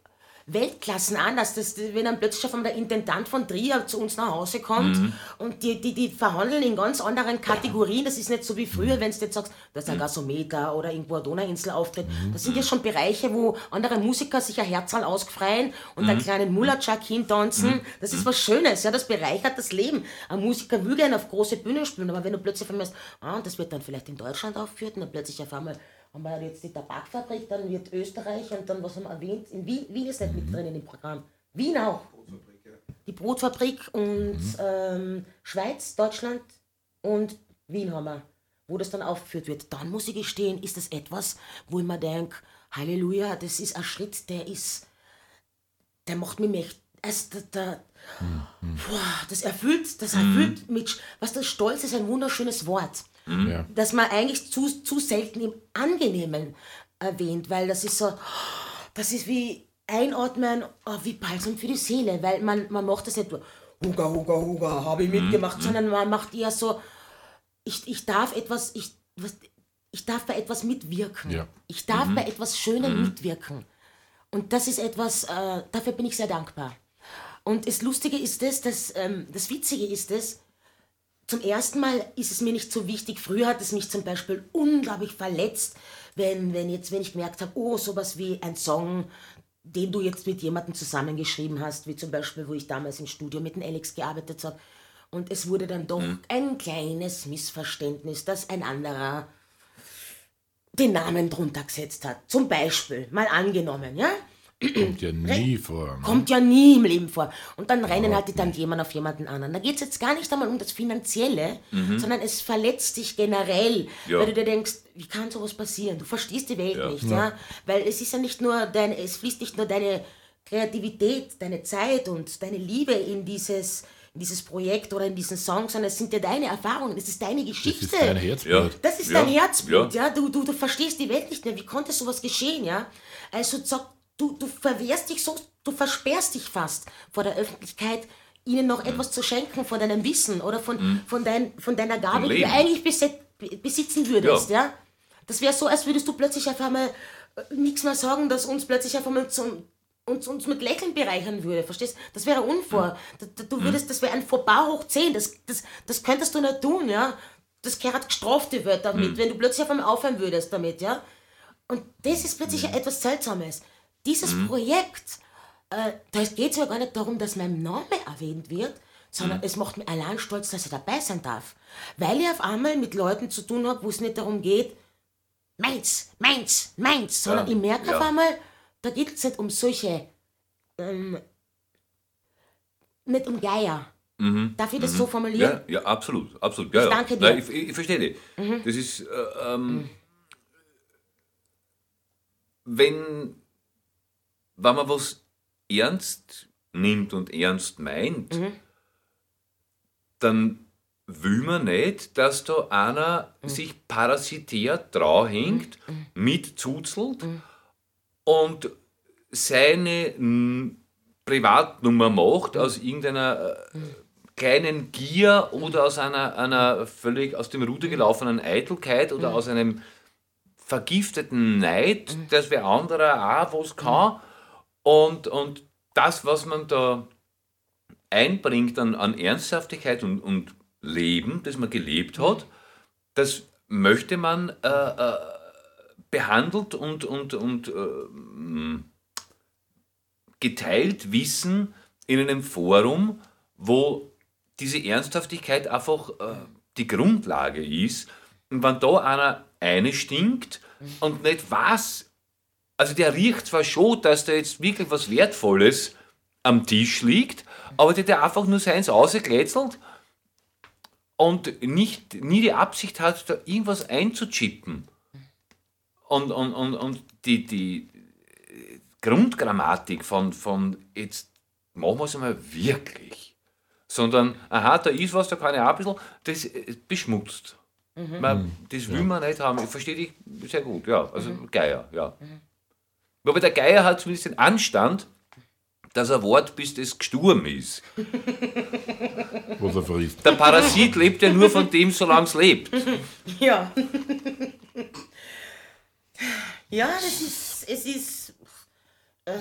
Weltklassen anders, dass, wenn dann plötzlich auf einmal der Intendant von Trier zu uns nach Hause kommt und die, die, die verhandeln in ganz anderen Kategorien. Das ist nicht so wie früher, wenn du jetzt sagst, das ist ein Gasometer oder irgendwo eine Donauinsel auftritt. Das sind ja schon Bereiche, wo andere Musiker sich ein Herzal ausgefreien und einen kleinen Mullerchak hintanzen. Das ist was Schönes, ja, das bereichert das Leben. Ein Musiker will gerne auf große Bühnen spielen, aber wenn du plötzlich sagst, ah, das wird dann vielleicht in Deutschland aufgeführt und dann plötzlich auf einmal haben wir jetzt die Tabakfabrik, dann wird Österreich und dann, was haben wir erwähnt, in Wien, Wien ist nicht mit drin in dem Programm. Wien auch. Die Brotfabrik und ähm, Schweiz, Deutschland und Wien haben wir, wo das dann aufgeführt wird. Dann muss ich gestehen, ist das etwas, wo ich mir denke, Halleluja, das ist ein Schritt, der ist, der macht mich mächtig. Also, der, der, boah, das erfüllt, das erfüllt mit, was das Stolz ist, ein wunderschönes Wort Ja. dass man eigentlich zu, zu selten im Angenehmen erwähnt, weil das ist so, das ist wie einatmen oh, wie Balsam für die Seele, weil man, man macht das nicht Huga, Huga, Huga, habe ich mitgemacht, sondern man macht eher so, ich, ich darf etwas, ich, was, ich darf bei etwas mitwirken. Ja. Ich darf bei etwas Schönem mitwirken. Und das ist etwas, äh, dafür bin ich sehr dankbar. Und das Lustige ist es, das, ähm, das Witzige ist es, zum ersten Mal ist es mir nicht so wichtig. Früher hat es mich zum Beispiel unglaublich verletzt, wenn, wenn, jetzt, wenn ich gemerkt habe, oh, sowas wie ein Song, den du jetzt mit jemandem zusammengeschrieben hast, wie zum Beispiel, wo ich damals im Studio mit dem Alex gearbeitet habe. Und es wurde dann doch ein kleines Missverständnis, dass ein anderer den Namen drunter gesetzt hat. Zum Beispiel, mal angenommen, ja? Kommt ja nie vor. ne? Kommt ja nie im Leben vor. Und dann rennen halt die dann jemand auf jemanden anderen. Da geht es jetzt gar nicht einmal um das Finanzielle, sondern es verletzt dich generell, Ja. weil du dir denkst, wie kann sowas passieren? Du verstehst die Welt nicht, ja. Weil es ist ja nicht nur dein, es fließt nicht nur deine Kreativität, deine Zeit und deine Liebe in dieses, in dieses Projekt oder in diesen Song, sondern es sind ja deine Erfahrungen, es ist deine Das Geschichte. ist dein Herzblut. Das ist Ja, dein Herzblut, ja. ja. Du, du, du verstehst die Welt nicht mehr. Wie konnte sowas geschehen, ja? Also sag, du, du verwehrst dich so, du versperrst dich fast vor der Öffentlichkeit, ihnen noch Mhm. etwas zu schenken von deinem Wissen oder von, von, dein, von deiner Gabe, die du eigentlich besit besitzen würdest, ja? Das wäre so, als würdest du plötzlich einfach mal nichts mehr sagen, dass uns plötzlich einfach mal zum, uns, uns mit Lächeln bereichern würde, verstehst? Das wäre unvor. Mhm. Du, du würdest, das wäre ein Fauxpas hoch 10, das, das, das könntest du nicht tun, ja? Das gehört gestraft, die Mhm. damit, wenn du plötzlich auf einmal aufhören würdest damit, ja? Und das ist plötzlich Mhm. etwas Seltsames. Dieses Projekt, äh, da geht es ja gar nicht darum, dass mein Name erwähnt wird, sondern es macht mich allein stolz, dass ich dabei sein darf. Weil ich auf einmal mit Leuten zu tun habe, wo es nicht darum geht, meins, meins, meins, sondern Ja, ich merke ja. auf einmal, da geht es nicht um solche, ähm, nicht um Geier. Darf ich das so formulieren? Ja, ja, absolut, absolut. Ja, Ich danke dir. Nein, ich, ich, ich verstehe dich. Das ist, äh, ähm, wenn, wenn man was ernst nimmt und ernst meint, dann will man nicht, dass da einer sich parasitär draufhängt, mitzuzelt und seine mm, Privatnummer macht aus irgendeiner äh, kleinen Gier oder aus einer, einer völlig aus dem Ruder gelaufenen Eitelkeit oder aus einem vergifteten Neid, dass wer anderer auch was kann. Und, und das, was man da einbringt an, an Ernsthaftigkeit und, und Leben, das man gelebt hat, das möchte man äh, äh, behandelt und, und, und äh, m, geteilt wissen in einem Forum, wo diese Ernsthaftigkeit einfach äh, die Grundlage ist. Und wenn da einer eine stinkt und nicht was, also der riecht zwar schon, dass da jetzt wirklich was Wertvolles am Tisch liegt, aber der, der einfach nur seins ausglätzelt und nicht, nie die Absicht hat, da irgendwas einzuchippen. Und, und, und, und die, die Grundgrammatik von, von jetzt machen wir es einmal wirklich, sondern, aha, da ist was, da kann ich auch ein bisschen, das äh, beschmutzt. Man, das will man nicht haben. Ich verstehe dich sehr gut, ja. Also Geier, ja. Aber der Geier hat zumindest den Anstand, dass er wart, bis das gestorben ist. <laughs> was er frisst. Der Parasit lebt ja nur von dem, solange es lebt. <laughs> Ja. ja, das ist, es ist, äh,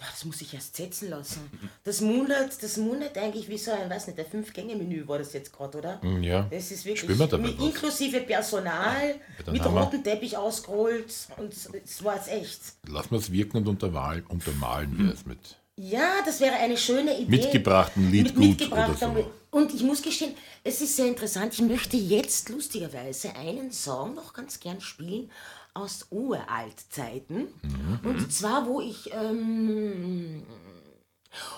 das muss ich erst setzen lassen. Das mundet, das mundet eigentlich wie so ein, weiß nicht, ein Fünf-Gänge-Menü war das jetzt gerade, oder? Hm, Ja. Das ist wirklich Spielen wir dabei mit, was? inklusive Personal, dann mit rotem Teppich ausgerollt und es war jetzt echt. Lass wir es wirken und untermal, untermalen wir es mit. Ja, das wäre eine schöne Idee. Mitgebrachten Liedgut Mit mitgebrachtem oder so. Und ich muss gestehen, es ist sehr interessant. Ich möchte jetzt lustigerweise einen Song noch ganz gern spielen aus Uraltzeiten. Mhm. Und zwar, wo ich. Ähm,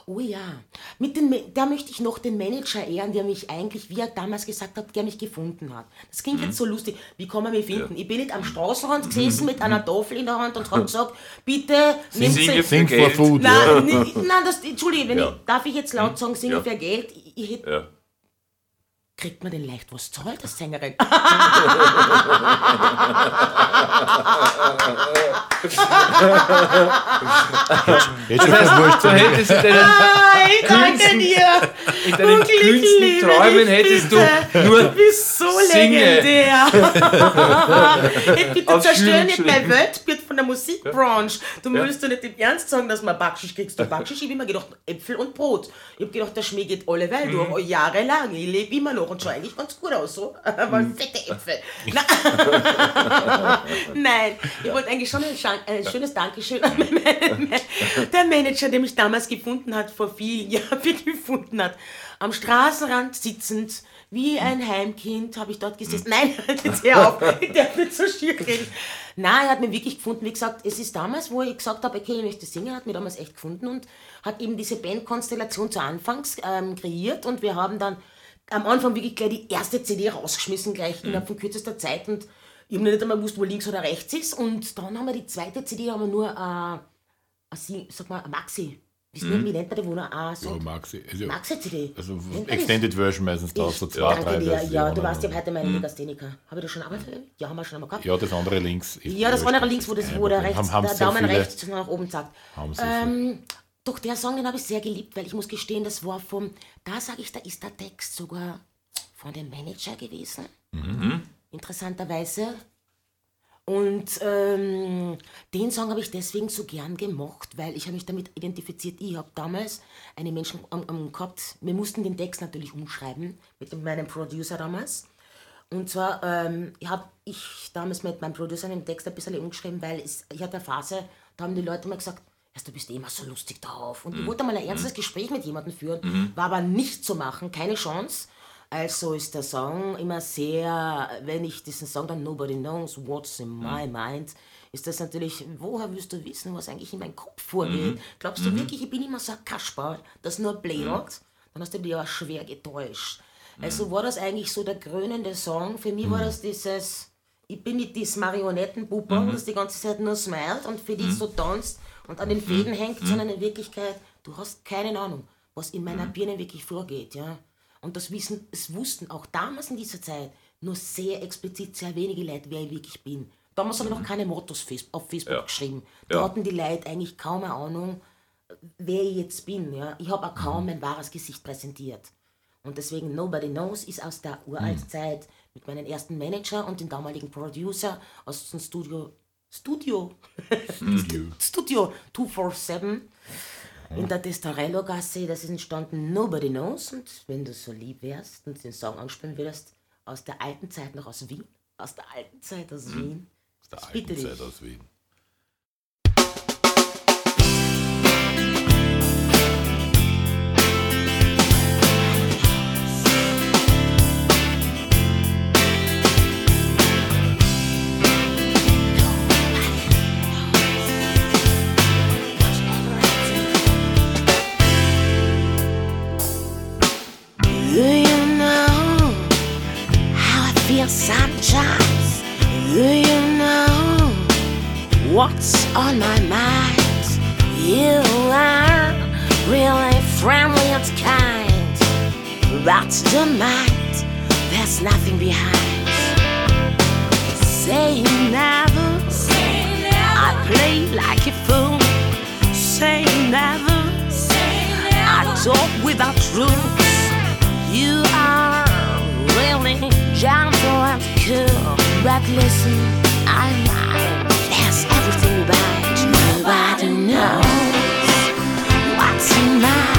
Oh ja, mit den, da möchte ich noch den Manager ehren, der mich eigentlich, wie er damals gesagt hat, der mich gefunden hat. Das klingt Mhm. jetzt so lustig. Wie kann man mich finden? Ich bin nicht am Straßenrand gesessen mit einer Tafel in der Hand und habe gesagt, bitte nimm Sie. für Think for Geld. food, ja. Nein, ni- nein das, Entschuldige, wenn Ja. ich, darf ich jetzt laut sagen, singe Ja. für Geld? Ich, ich, hätt- Ja. Kriegt man denn leicht was zahlt als Sängerin? Jetzt schon fast wurscht. Du hättest in deinen, Nein, danke dir! in deinen kühnsten Träumen hättest du nur Du bist so Singe. legendär. <laughs> hey, bitte Auf zerstör nicht mein Weltbild von der Musikbranche. Du willst doch nicht im Ernst sagen, dass man Backschisch kriegst. Du Backschisch, ich hab immer gedacht, Äpfel und Brot. Ich hab gedacht, der Schmäh geht alle Weil Mhm. durch, jahrelang. Ich lebe immer noch und schaue eigentlich ganz gut aus, so. <laughs> Aber Mhm. fette Äpfel. <laughs> <laughs> Nein, ich wollte eigentlich schon ein, ein schönes Dankeschön an der Manager, der mich damals gefunden hat, vor vielen Jahren gefunden hat. Am Straßenrand sitzend, wie ein Heimkind, habe ich dort gesessen. Nein, jetzt hör auf, ich darf nicht so schier reden. Nein, er hat mich wirklich gefunden. Wie gesagt, es ist damals, wo ich gesagt habe, okay, ich möchte singen, hat mich damals echt gefunden und hat eben diese Bandkonstellation zu Anfangs ähm, kreiert und wir haben dann am Anfang wirklich gleich die erste CD rausgeschmissen, gleich innerhalb von kürzester Zeit und ich habe nicht einmal gewusst, wo links oder rechts ist und dann haben wir die zweite CD, haben wir nur äh, sag mal, Maxi. Wisst ihr, wie nennt man die, wo noch ein Ja? Maxi. Also, Maxi-CD. also? Extended Version meistens da, so zwei, drei dir. Ja, du weißt, ich habe heute meinen Legastheniker. Habe ich das schon einmal? Ja, haben wir schon einmal gehabt. Ja, das andere links. Ja, das andere links, wo, das, wo der, Haben- rechts, haben der so Daumen viele- rechts nach oben zeigt. Haben so Ähm, doch, der Song, den habe ich sehr geliebt, weil ich muss gestehen, das war vom, da sage ich, da ist der Text sogar von dem Manager gewesen. Interessanterweise. Und ähm, den Song habe ich deswegen so gern gemocht, weil ich habe mich damit identifiziert. Ich habe damals einen Menschen am, am gehabt, wir mussten den Text natürlich umschreiben mit meinem Producer damals. Und zwar ähm, habe ich damals mit meinem Producer den Text ein bisschen umgeschrieben, weil es, ich hatte eine Phase, da haben die Leute immer gesagt, "Erst du bist immer so lustig drauf. Und ich wollte mal ein ernstes Gespräch mit jemandem führen, war aber nicht zu machen, keine Chance. Also ist der Song immer sehr, wenn ich diesen Song dann Nobody Knows What's in My Mind, ist das natürlich, woher willst du wissen, was eigentlich in meinem Kopf vorgeht? Glaubst du wirklich, ich bin immer so ein Kasperl, das nur bläht? Dann hast du dich aber schwer getäuscht. Also war das eigentlich so der krönende Song. Für mich war das dieses, ich bin nicht dieses Marionettenpuppe, das die ganze Zeit nur smilet und für dich so tanzt und an den Fäden hängt, sondern in Wirklichkeit, du hast keine Ahnung, was in meiner Birne wirklich vorgeht, ja. Und das wissen, es wussten auch damals in dieser Zeit nur sehr explizit sehr wenige Leute, wer ich wirklich bin. Damals habe ich noch keine Mottos auf Facebook Ja. geschrieben. Da Ja. hatten die Leute eigentlich kaum eine Ahnung, wer ich jetzt bin. Ja. Ich habe auch kaum mein wahres Gesicht präsentiert. Und deswegen Nobody Knows ist aus der Uraltzeit mit meinem ersten Manager und dem damaligen Producer aus dem Studio Studio Studio. <laughs> Studio 247 in der Destarello-Gasse. Das ist entstanden Nobody Knows. Und wenn du so lieb wärst und den Song anspielen würdest, aus der alten Zeit noch aus Wien, aus der alten Zeit aus Wien, Der ich bitte alten. Zeit aus Wien. Feel sometimes? Do you know what's on my mind? You are really friendly and kind, but the mind, there's nothing behind. Say never, I play like a fool. Say never. I talk without rules. You are really gentle and cool. But listen, I'm mine. There's everything right. Nobody knows what's in my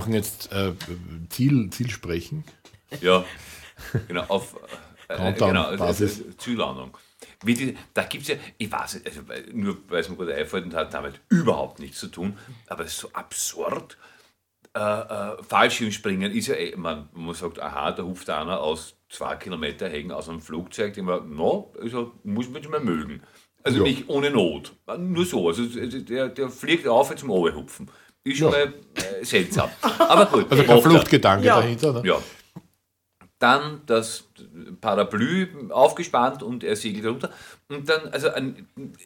machen jetzt äh, Ziel, Zielsprechen. Ja, genau, auf äh, genau, also, Basis. also Ziellandung. Wie die, da gibt es ja, ich weiß nicht, also, nur weil es mir gerade einfällt und hat damit überhaupt nichts zu tun, aber es ist so absurd. Äh, äh, Fallschirmspringen ist ja, eh, man, man sagt, aha, da ruft einer aus zwei Kilometer Hängen aus einem Flugzeug, den man, no, also muss man schon mal mögen. Also Ja. nicht ohne Not. Nur so. Also der, der fliegt auf zum Oberhupfen. Ist schon Ja. mal äh, seltsam. Aber gut. Also kein er. Fluchtgedanke Ja. dahinter. Ne? Ja. Dann das Parapluie aufgespannt und er segelt runter. Und dann, also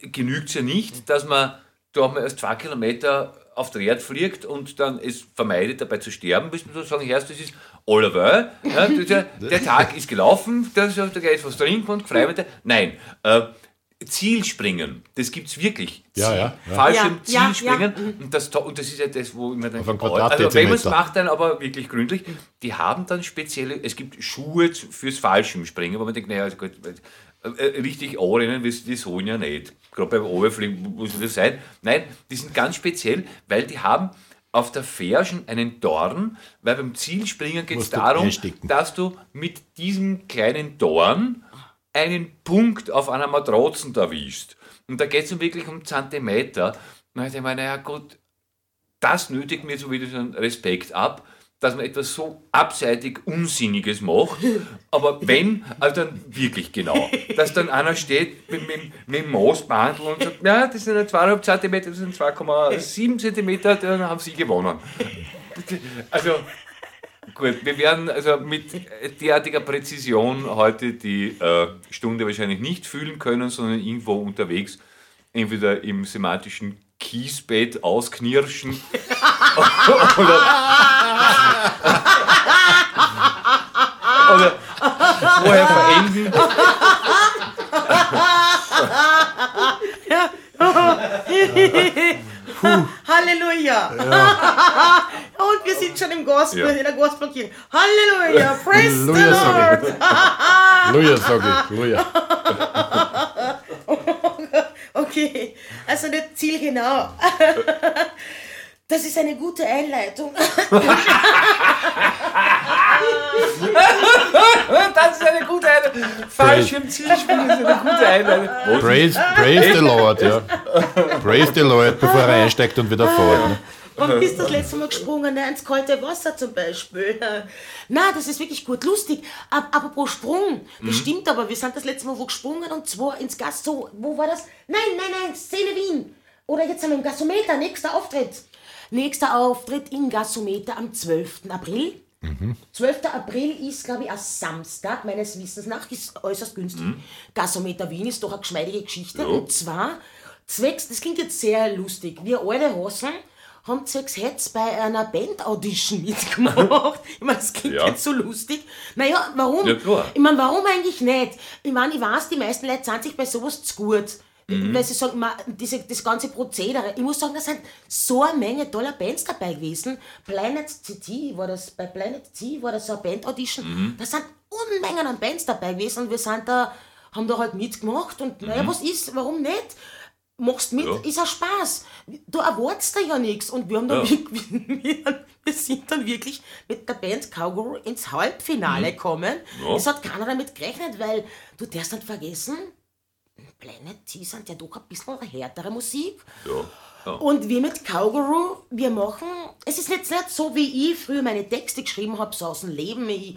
genügt es ja nicht, dass man da mal erst zwei Kilometer auf der Erde fliegt und dann es vermeidet, dabei zu sterben, bis man so sagen, Herr, das ist allerweil, ja, ist der Tag ist gelaufen, das ist, da geht was trinken und Freimete. Nein, äh, Zielspringen, das gibt es wirklich. Ja, ja, ja. Fallschirm, Ja, ja, Zielspringen. ja. Und, das, und das ist ja das, wo ich mir dann Auf also wenn man es macht, dann aber wirklich gründlich. Die haben dann spezielle, es gibt Schuhe fürs Fallschirmspringen, wo man denkt, naja, also gut, äh, richtig anrennen, die, die sollen ja nicht. Gerade beim Oberfliegen muss das sein. Nein, die sind ganz speziell, weil die haben auf der Ferschen einen Dorn, weil beim Zielspringen geht es du darum, einstecken. dass du mit diesem kleinen Dorn einen Punkt auf einer Matratzen erwischst. Und da geht es wirklich um Zentimeter. Und ich meine, naja gut, das nötigt mir so wieder so einen Respekt ab, dass man etwas so abseitig Unsinniges macht. Aber <laughs> wenn, also dann wirklich genau. Dass dann einer steht mit, mit, mit dem Maßbandel und sagt, ja, das sind ja zweieinhalb Zentimeter, das sind 2,7 Zentimeter, dann haben sie gewonnen. <laughs> Also, gut, wir werden also mit derartiger Präzision heute die äh, Stunde wahrscheinlich nicht fühlen können, sondern irgendwo unterwegs, entweder im semantischen Kiesbett ausknirschen <laughs> oder, oder vorher verenden. <laughs> <laughs> Halleluja! <laughs> Und wir sind schon im Gospel, Ja. in der Gospelkirche. Halleluja! <laughs> Praise the Halleluja, Lord! Luja, sag ich. Luja. Okay, also nicht zielgenau. Das ist eine gute Einleitung. <laughs> Das ist eine gute Einleitung. Fallschirm Zielspiel ist eine gute Einleitung. Praise, praise the Lord, ja. Praise the Lord, bevor er einsteigt und wieder fährt. Ne? Wann bist du das letzte Mal gesprungen? Ne? Ins kalte Wasser zum Beispiel. Na, das ist wirklich gut, lustig. Apropos Sprung, das stimmt aber. Wir sind das letzte Mal wo gesprungen und zwar ins Gas. So, wo war das? Nein, nein, nein, Szene Wien. Oder jetzt sind wir im Gasometer, nächster Auftritt. Nächster Auftritt im Gasometer am 12. April. 12. April ist, glaube ich, ein Samstag, meines Wissens nach, ist äußerst günstig. Gasometer Wien ist doch eine geschmeidige Geschichte. Und zwar, zwecks, das klingt jetzt sehr lustig, wir alte Hosen haben zwecks jetzt bei einer Band-Audition <laughs> mitgemacht. Ich meine, das klingt Ja. jetzt so lustig. Naja, warum? Ja. Ich meine, warum eigentlich nicht? Ich meine, ich weiß, die meisten Leute sind sich bei sowas zu gut. Mhm. Weil sie sagen, ma, diese, das ganze Prozedere. Ich muss sagen, da sind so eine Menge toller Bands dabei gewesen. Planet CT war das, bei Planet C war das so eine Band-Audition. Mhm. Da sind Unmengen an Bands dabei gewesen und wir sind da, haben da halt mitgemacht und naja, was ist, warum nicht? Machst mit, Mhm. Ja. ist ein Spaß. Du erwartest da ja nichts. Und wir haben dann Ja. wirklich, <laughs> wir, wir sind dann wirklich mit der Band Cowgirl ins Halbfinale gekommen. Mhm. Ja. Es hat keiner damit gerechnet, weil du darfst nicht vergessen, Planet T sind ja doch ein bisschen härtere Musik. Ja. ja. Und wir mit Cowgirl, wir machen, es ist jetzt nicht so, wie ich früher meine Texte geschrieben habe, so aus dem Leben. Ich,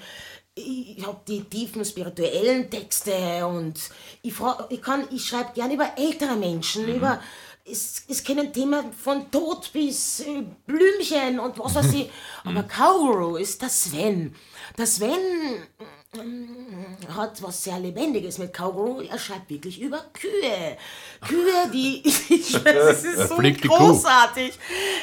ich habe die tiefen spirituellen Texte und ich, fra- ich, kann, ich schreibe gerne über ältere Menschen, über, es, es können Themen von Tod bis äh, Blümchen und was weiß ich. <laughs> Aber Cowgirl ist der Sven. Der Sven hat was sehr Lebendiges mit Cowgirl. Er schreibt wirklich über Kühe. Kühe, die. <laughs> Ich weiß, es ist so Kuh. großartig.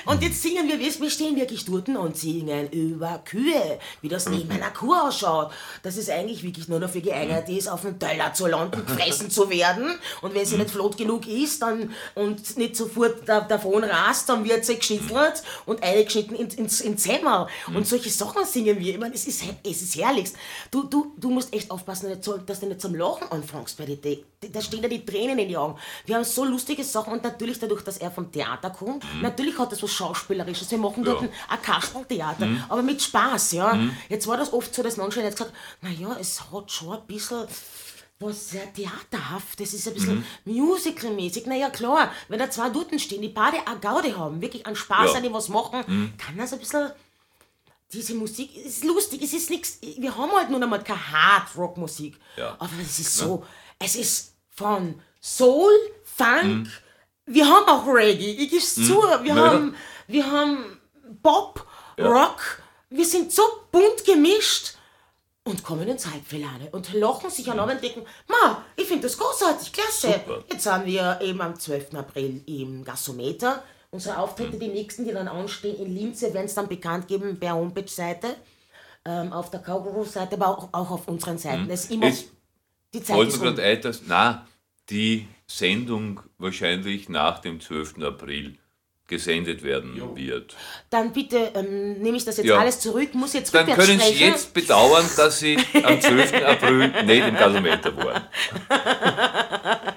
Und jetzt singen wir, wir stehen wirklich dort und singen über Kühe, wie das neben einer Kuh ausschaut. Das ist eigentlich wirklich nur dafür geeignet ist, auf dem Teller zu landen, gefressen zu werden. Und wenn sie nicht flott genug ist dann, und nicht sofort da, davon rast, dann wird sie geschnitzelt und eingeschnitten ins, ins, ins Hemmer. Und solche Sachen singen wir. Ich meine, es ist, es ist herrlichst. Du, du, du musst echt aufpassen, dass du nicht zum Lachen anfängst bei Te- Da stehen ja die Tränen in die Augen. Wir haben so lustige Sachen und natürlich dadurch, dass er vom Theater kommt, natürlich hat er so Schauspielerisches. Wir machen dort Ja. ein Kasperltheater, aber mit Spaß, ja. Jetzt war das oft so, dass manche jetzt gesagt naja, es hat schon ein bisschen was sehr theaterhaft, das ist ein bisschen Musical-mäßig. Naja, klar, wenn da zwei Dutten stehen, die beide eine Gaude haben, wirklich einen Spaß Ja. an dem was machen, kann das ein bisschen diese Musik ist lustig, es ist nichts. Wir haben halt nur noch mal keine Hard-Rock-Musik. Ja. Aber es ist so, es ist von Soul, Funk, wir haben auch Reggae, ich gebe es zu, wir, Ja. haben, wir haben Pop, Rock, wir sind so bunt gemischt und kommen ins Halbfinale und lachen sich an und denken, ma, ich finde das großartig, klasse. Super. Jetzt sind wir eben am 12. April im Gasometer. Unsere Auftritte, die nächsten, die dann anstehen in Linz, wir werden es dann bekannt geben per Homepage-Seite, ähm, auf der Cowgirl-Seite, aber auch, auch auf unseren Seiten. Es ist immer, Jetzt die Zeit ist um. gerade ein, dass na, die Sendung wahrscheinlich nach dem 12. April gesendet werden wird. Dann bitte ähm, nehme ich das jetzt Ja. alles zurück, muss jetzt Dann können Sie sprechen. jetzt bedauern, dass Sie am 12. April nicht im Gasometer waren. <laughs>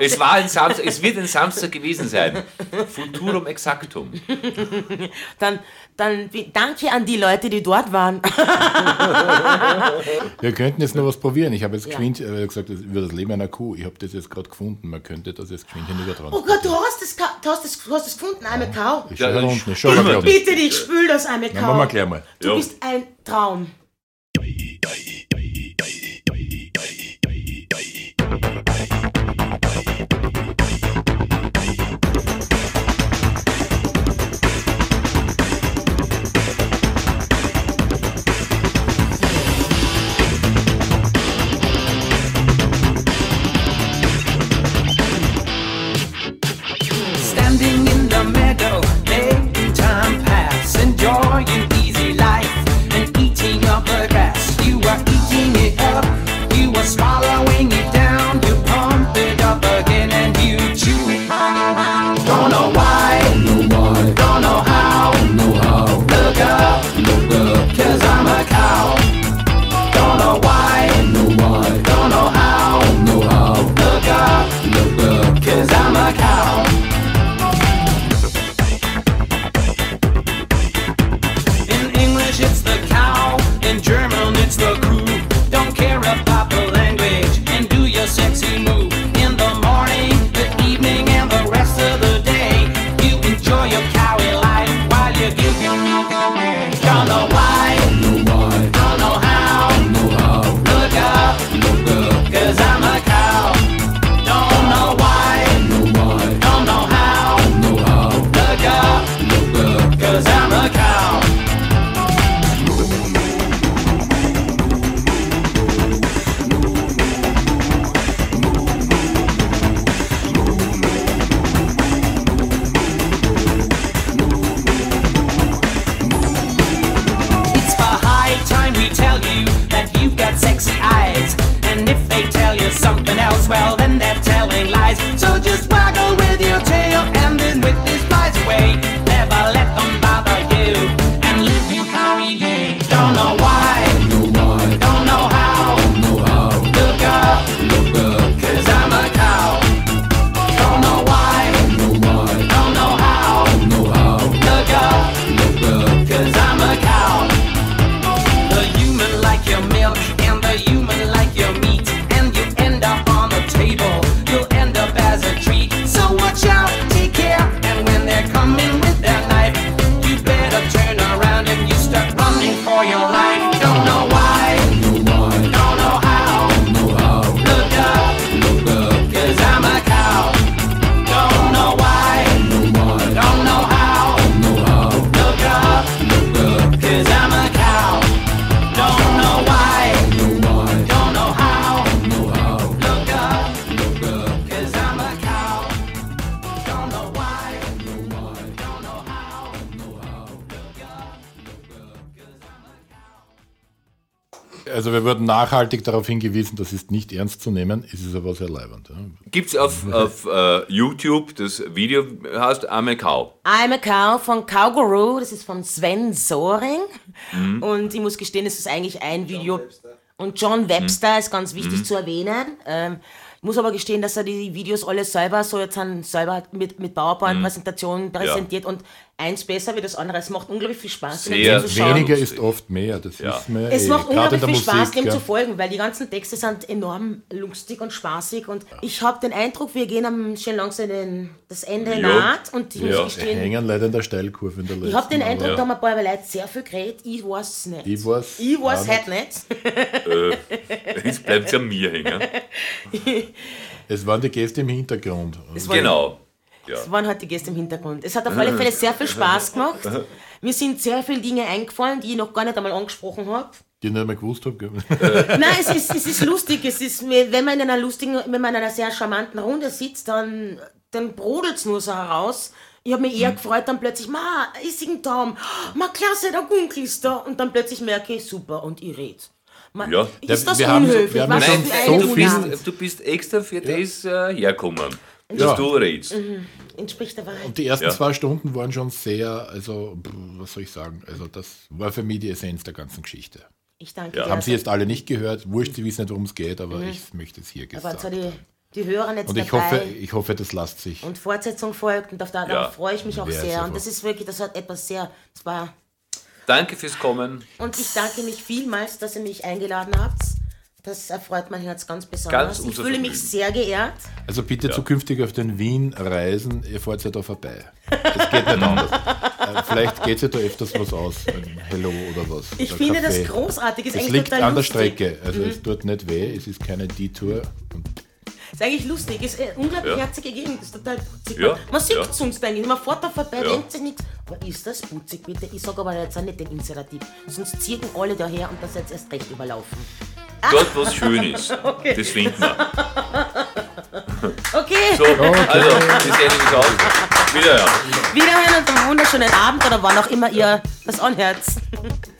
Es, war ein Samstag, es wird ein Samstag gewesen sein. Futurum exactum. Dann, dann danke an die Leute, die dort waren. <laughs> Wir könnten jetzt noch was probieren. Ich habe jetzt Ja. geschwind äh, gesagt, das- über das Leben einer Kuh. Ich habe das jetzt gerade gefunden. Man könnte das jetzt geschwind hinübertragen. Oh Gott, du hast es, du hast es, du hast es gefunden, einmal Kau. Ich Ja. Ich schau spülen mal wir gerade. Bitte dich, spül das einmal Na, machen wir Kau. gleich mal. Du Ja. bist ein Traum. Nachhaltig darauf hingewiesen, das ist nicht ernst zu nehmen, es ist aber sehr leibend. Ja. Gibt es auf, auf äh, YouTube das Video, heißt I'm a Cow. I'm a Cow von Cowguru, das ist von Sven Soring. Und ich muss gestehen, es ist eigentlich ein Video. Und John Webster ist ganz wichtig zu erwähnen. Ähm, ich muss aber gestehen, dass er die Videos alle selber so jetzt selber mit, mit PowerPoint-Präsentationen präsentiert und eins besser wie das andere. Es macht unglaublich viel Spaß, Sehr dem zuzuschauen. Weniger ist oft mehr, das Ja. wissen wir Es eh. macht unglaublich viel Spaß, Musik, dem ja. zu folgen, weil die ganzen Texte sind enorm lustig und spaßig und ich habe den Eindruck, wir gehen am schon langsam den, das Ende Ja. naht und ich Ja. muss Wir gestehen, hängen leider in der Steilkurve in der letzten. ich habe den Eindruck, Ja. da haben ein paar Leute sehr viel geredet, ich weiß es nicht. Ich weiß ich weiß halt nicht. Jetzt bleibt es an mir hängen. <laughs> Es waren die Gäste im Hintergrund. Es war- Genau. Ja. Es waren halt die Gäste im Hintergrund. Es hat auf alle Fälle sehr viel Spaß <laughs> gemacht. Mir sind sehr viele Dinge eingefallen, die ich noch gar nicht einmal angesprochen habe. Die ich nicht mehr gewusst habe. <laughs> Nein, es ist, es ist lustig. Es ist, wenn man in einer lustigen, wenn man in einer sehr charmanten Runde sitzt, dann, dann brodelt es nur so heraus. Ich habe mich eher Hm. gefreut, dann plötzlich, ma, ich sing Tom, ma, klasse, der Gunkel ist da. Und dann plötzlich merke ich, super, und ich red. Ma, Ja. Ist das Wir haben so- unhöflich? wir haben schon für Nein, eine so du, bist, du bist extra für das äh, herkommen, dass Ja. du redest. Entspricht der Wahrheit. Und die ersten Ja. zwei Stunden waren schon sehr, also, was soll ich sagen, also das war für mich die Essenz der ganzen Geschichte. Ich danke Ja. dir. Haben Sie jetzt alle nicht gehört, wurscht, Sie wissen nicht, worum es geht, aber ich möchte es hier Mhm. Aber gesagt haben. hat die, Hörer jetzt Und ich dabei. hoffe, ich hoffe, das lasst sich. und Fortsetzung folgt und auf da, Ja. darauf freue ich mich auch Wäre sehr. Und das ist wirklich, das hat etwas sehr, das war, Danke fürs Kommen. und ich danke mich vielmals, dass ihr mich eingeladen habt. Das erfreut mein Herz ganz besonders. Ganz ich fühle mich sehr geehrt. Also bitte zukünftig auf den Wien-Reisen, ihr fahrt ja da vorbei. Das geht nicht anders. <laughs> Äh, Vielleicht geht ja da öfters was aus. Ein Hello oder was. Ich oder finde Kaffee. das großartig. Ist Es liegt an der lustig. Mhm. Strecke. Also es tut nicht weh, es ist keine Detour. Und Ist eigentlich lustig. Ist eine unglaublich Ja. herzige Gegend. Ist total putzig. Ja, Man sieht ja. sonst eigentlich. Man fährt da vorbei, Ja. denkt sich nichts. Aber ist das putzig, bitte? Ich sage aber jetzt auch nicht den Inserativ. Sonst ziehen alle daher und das jetzt erst recht überlaufen. Dort, was schön ist. <laughs> Das finden wir. <laughs> Okay, So, also, die Sendung ist aus. Wiederhören. wiederhören und einen wunderschönen Abend oder wann auch immer ihr das anhört. <laughs>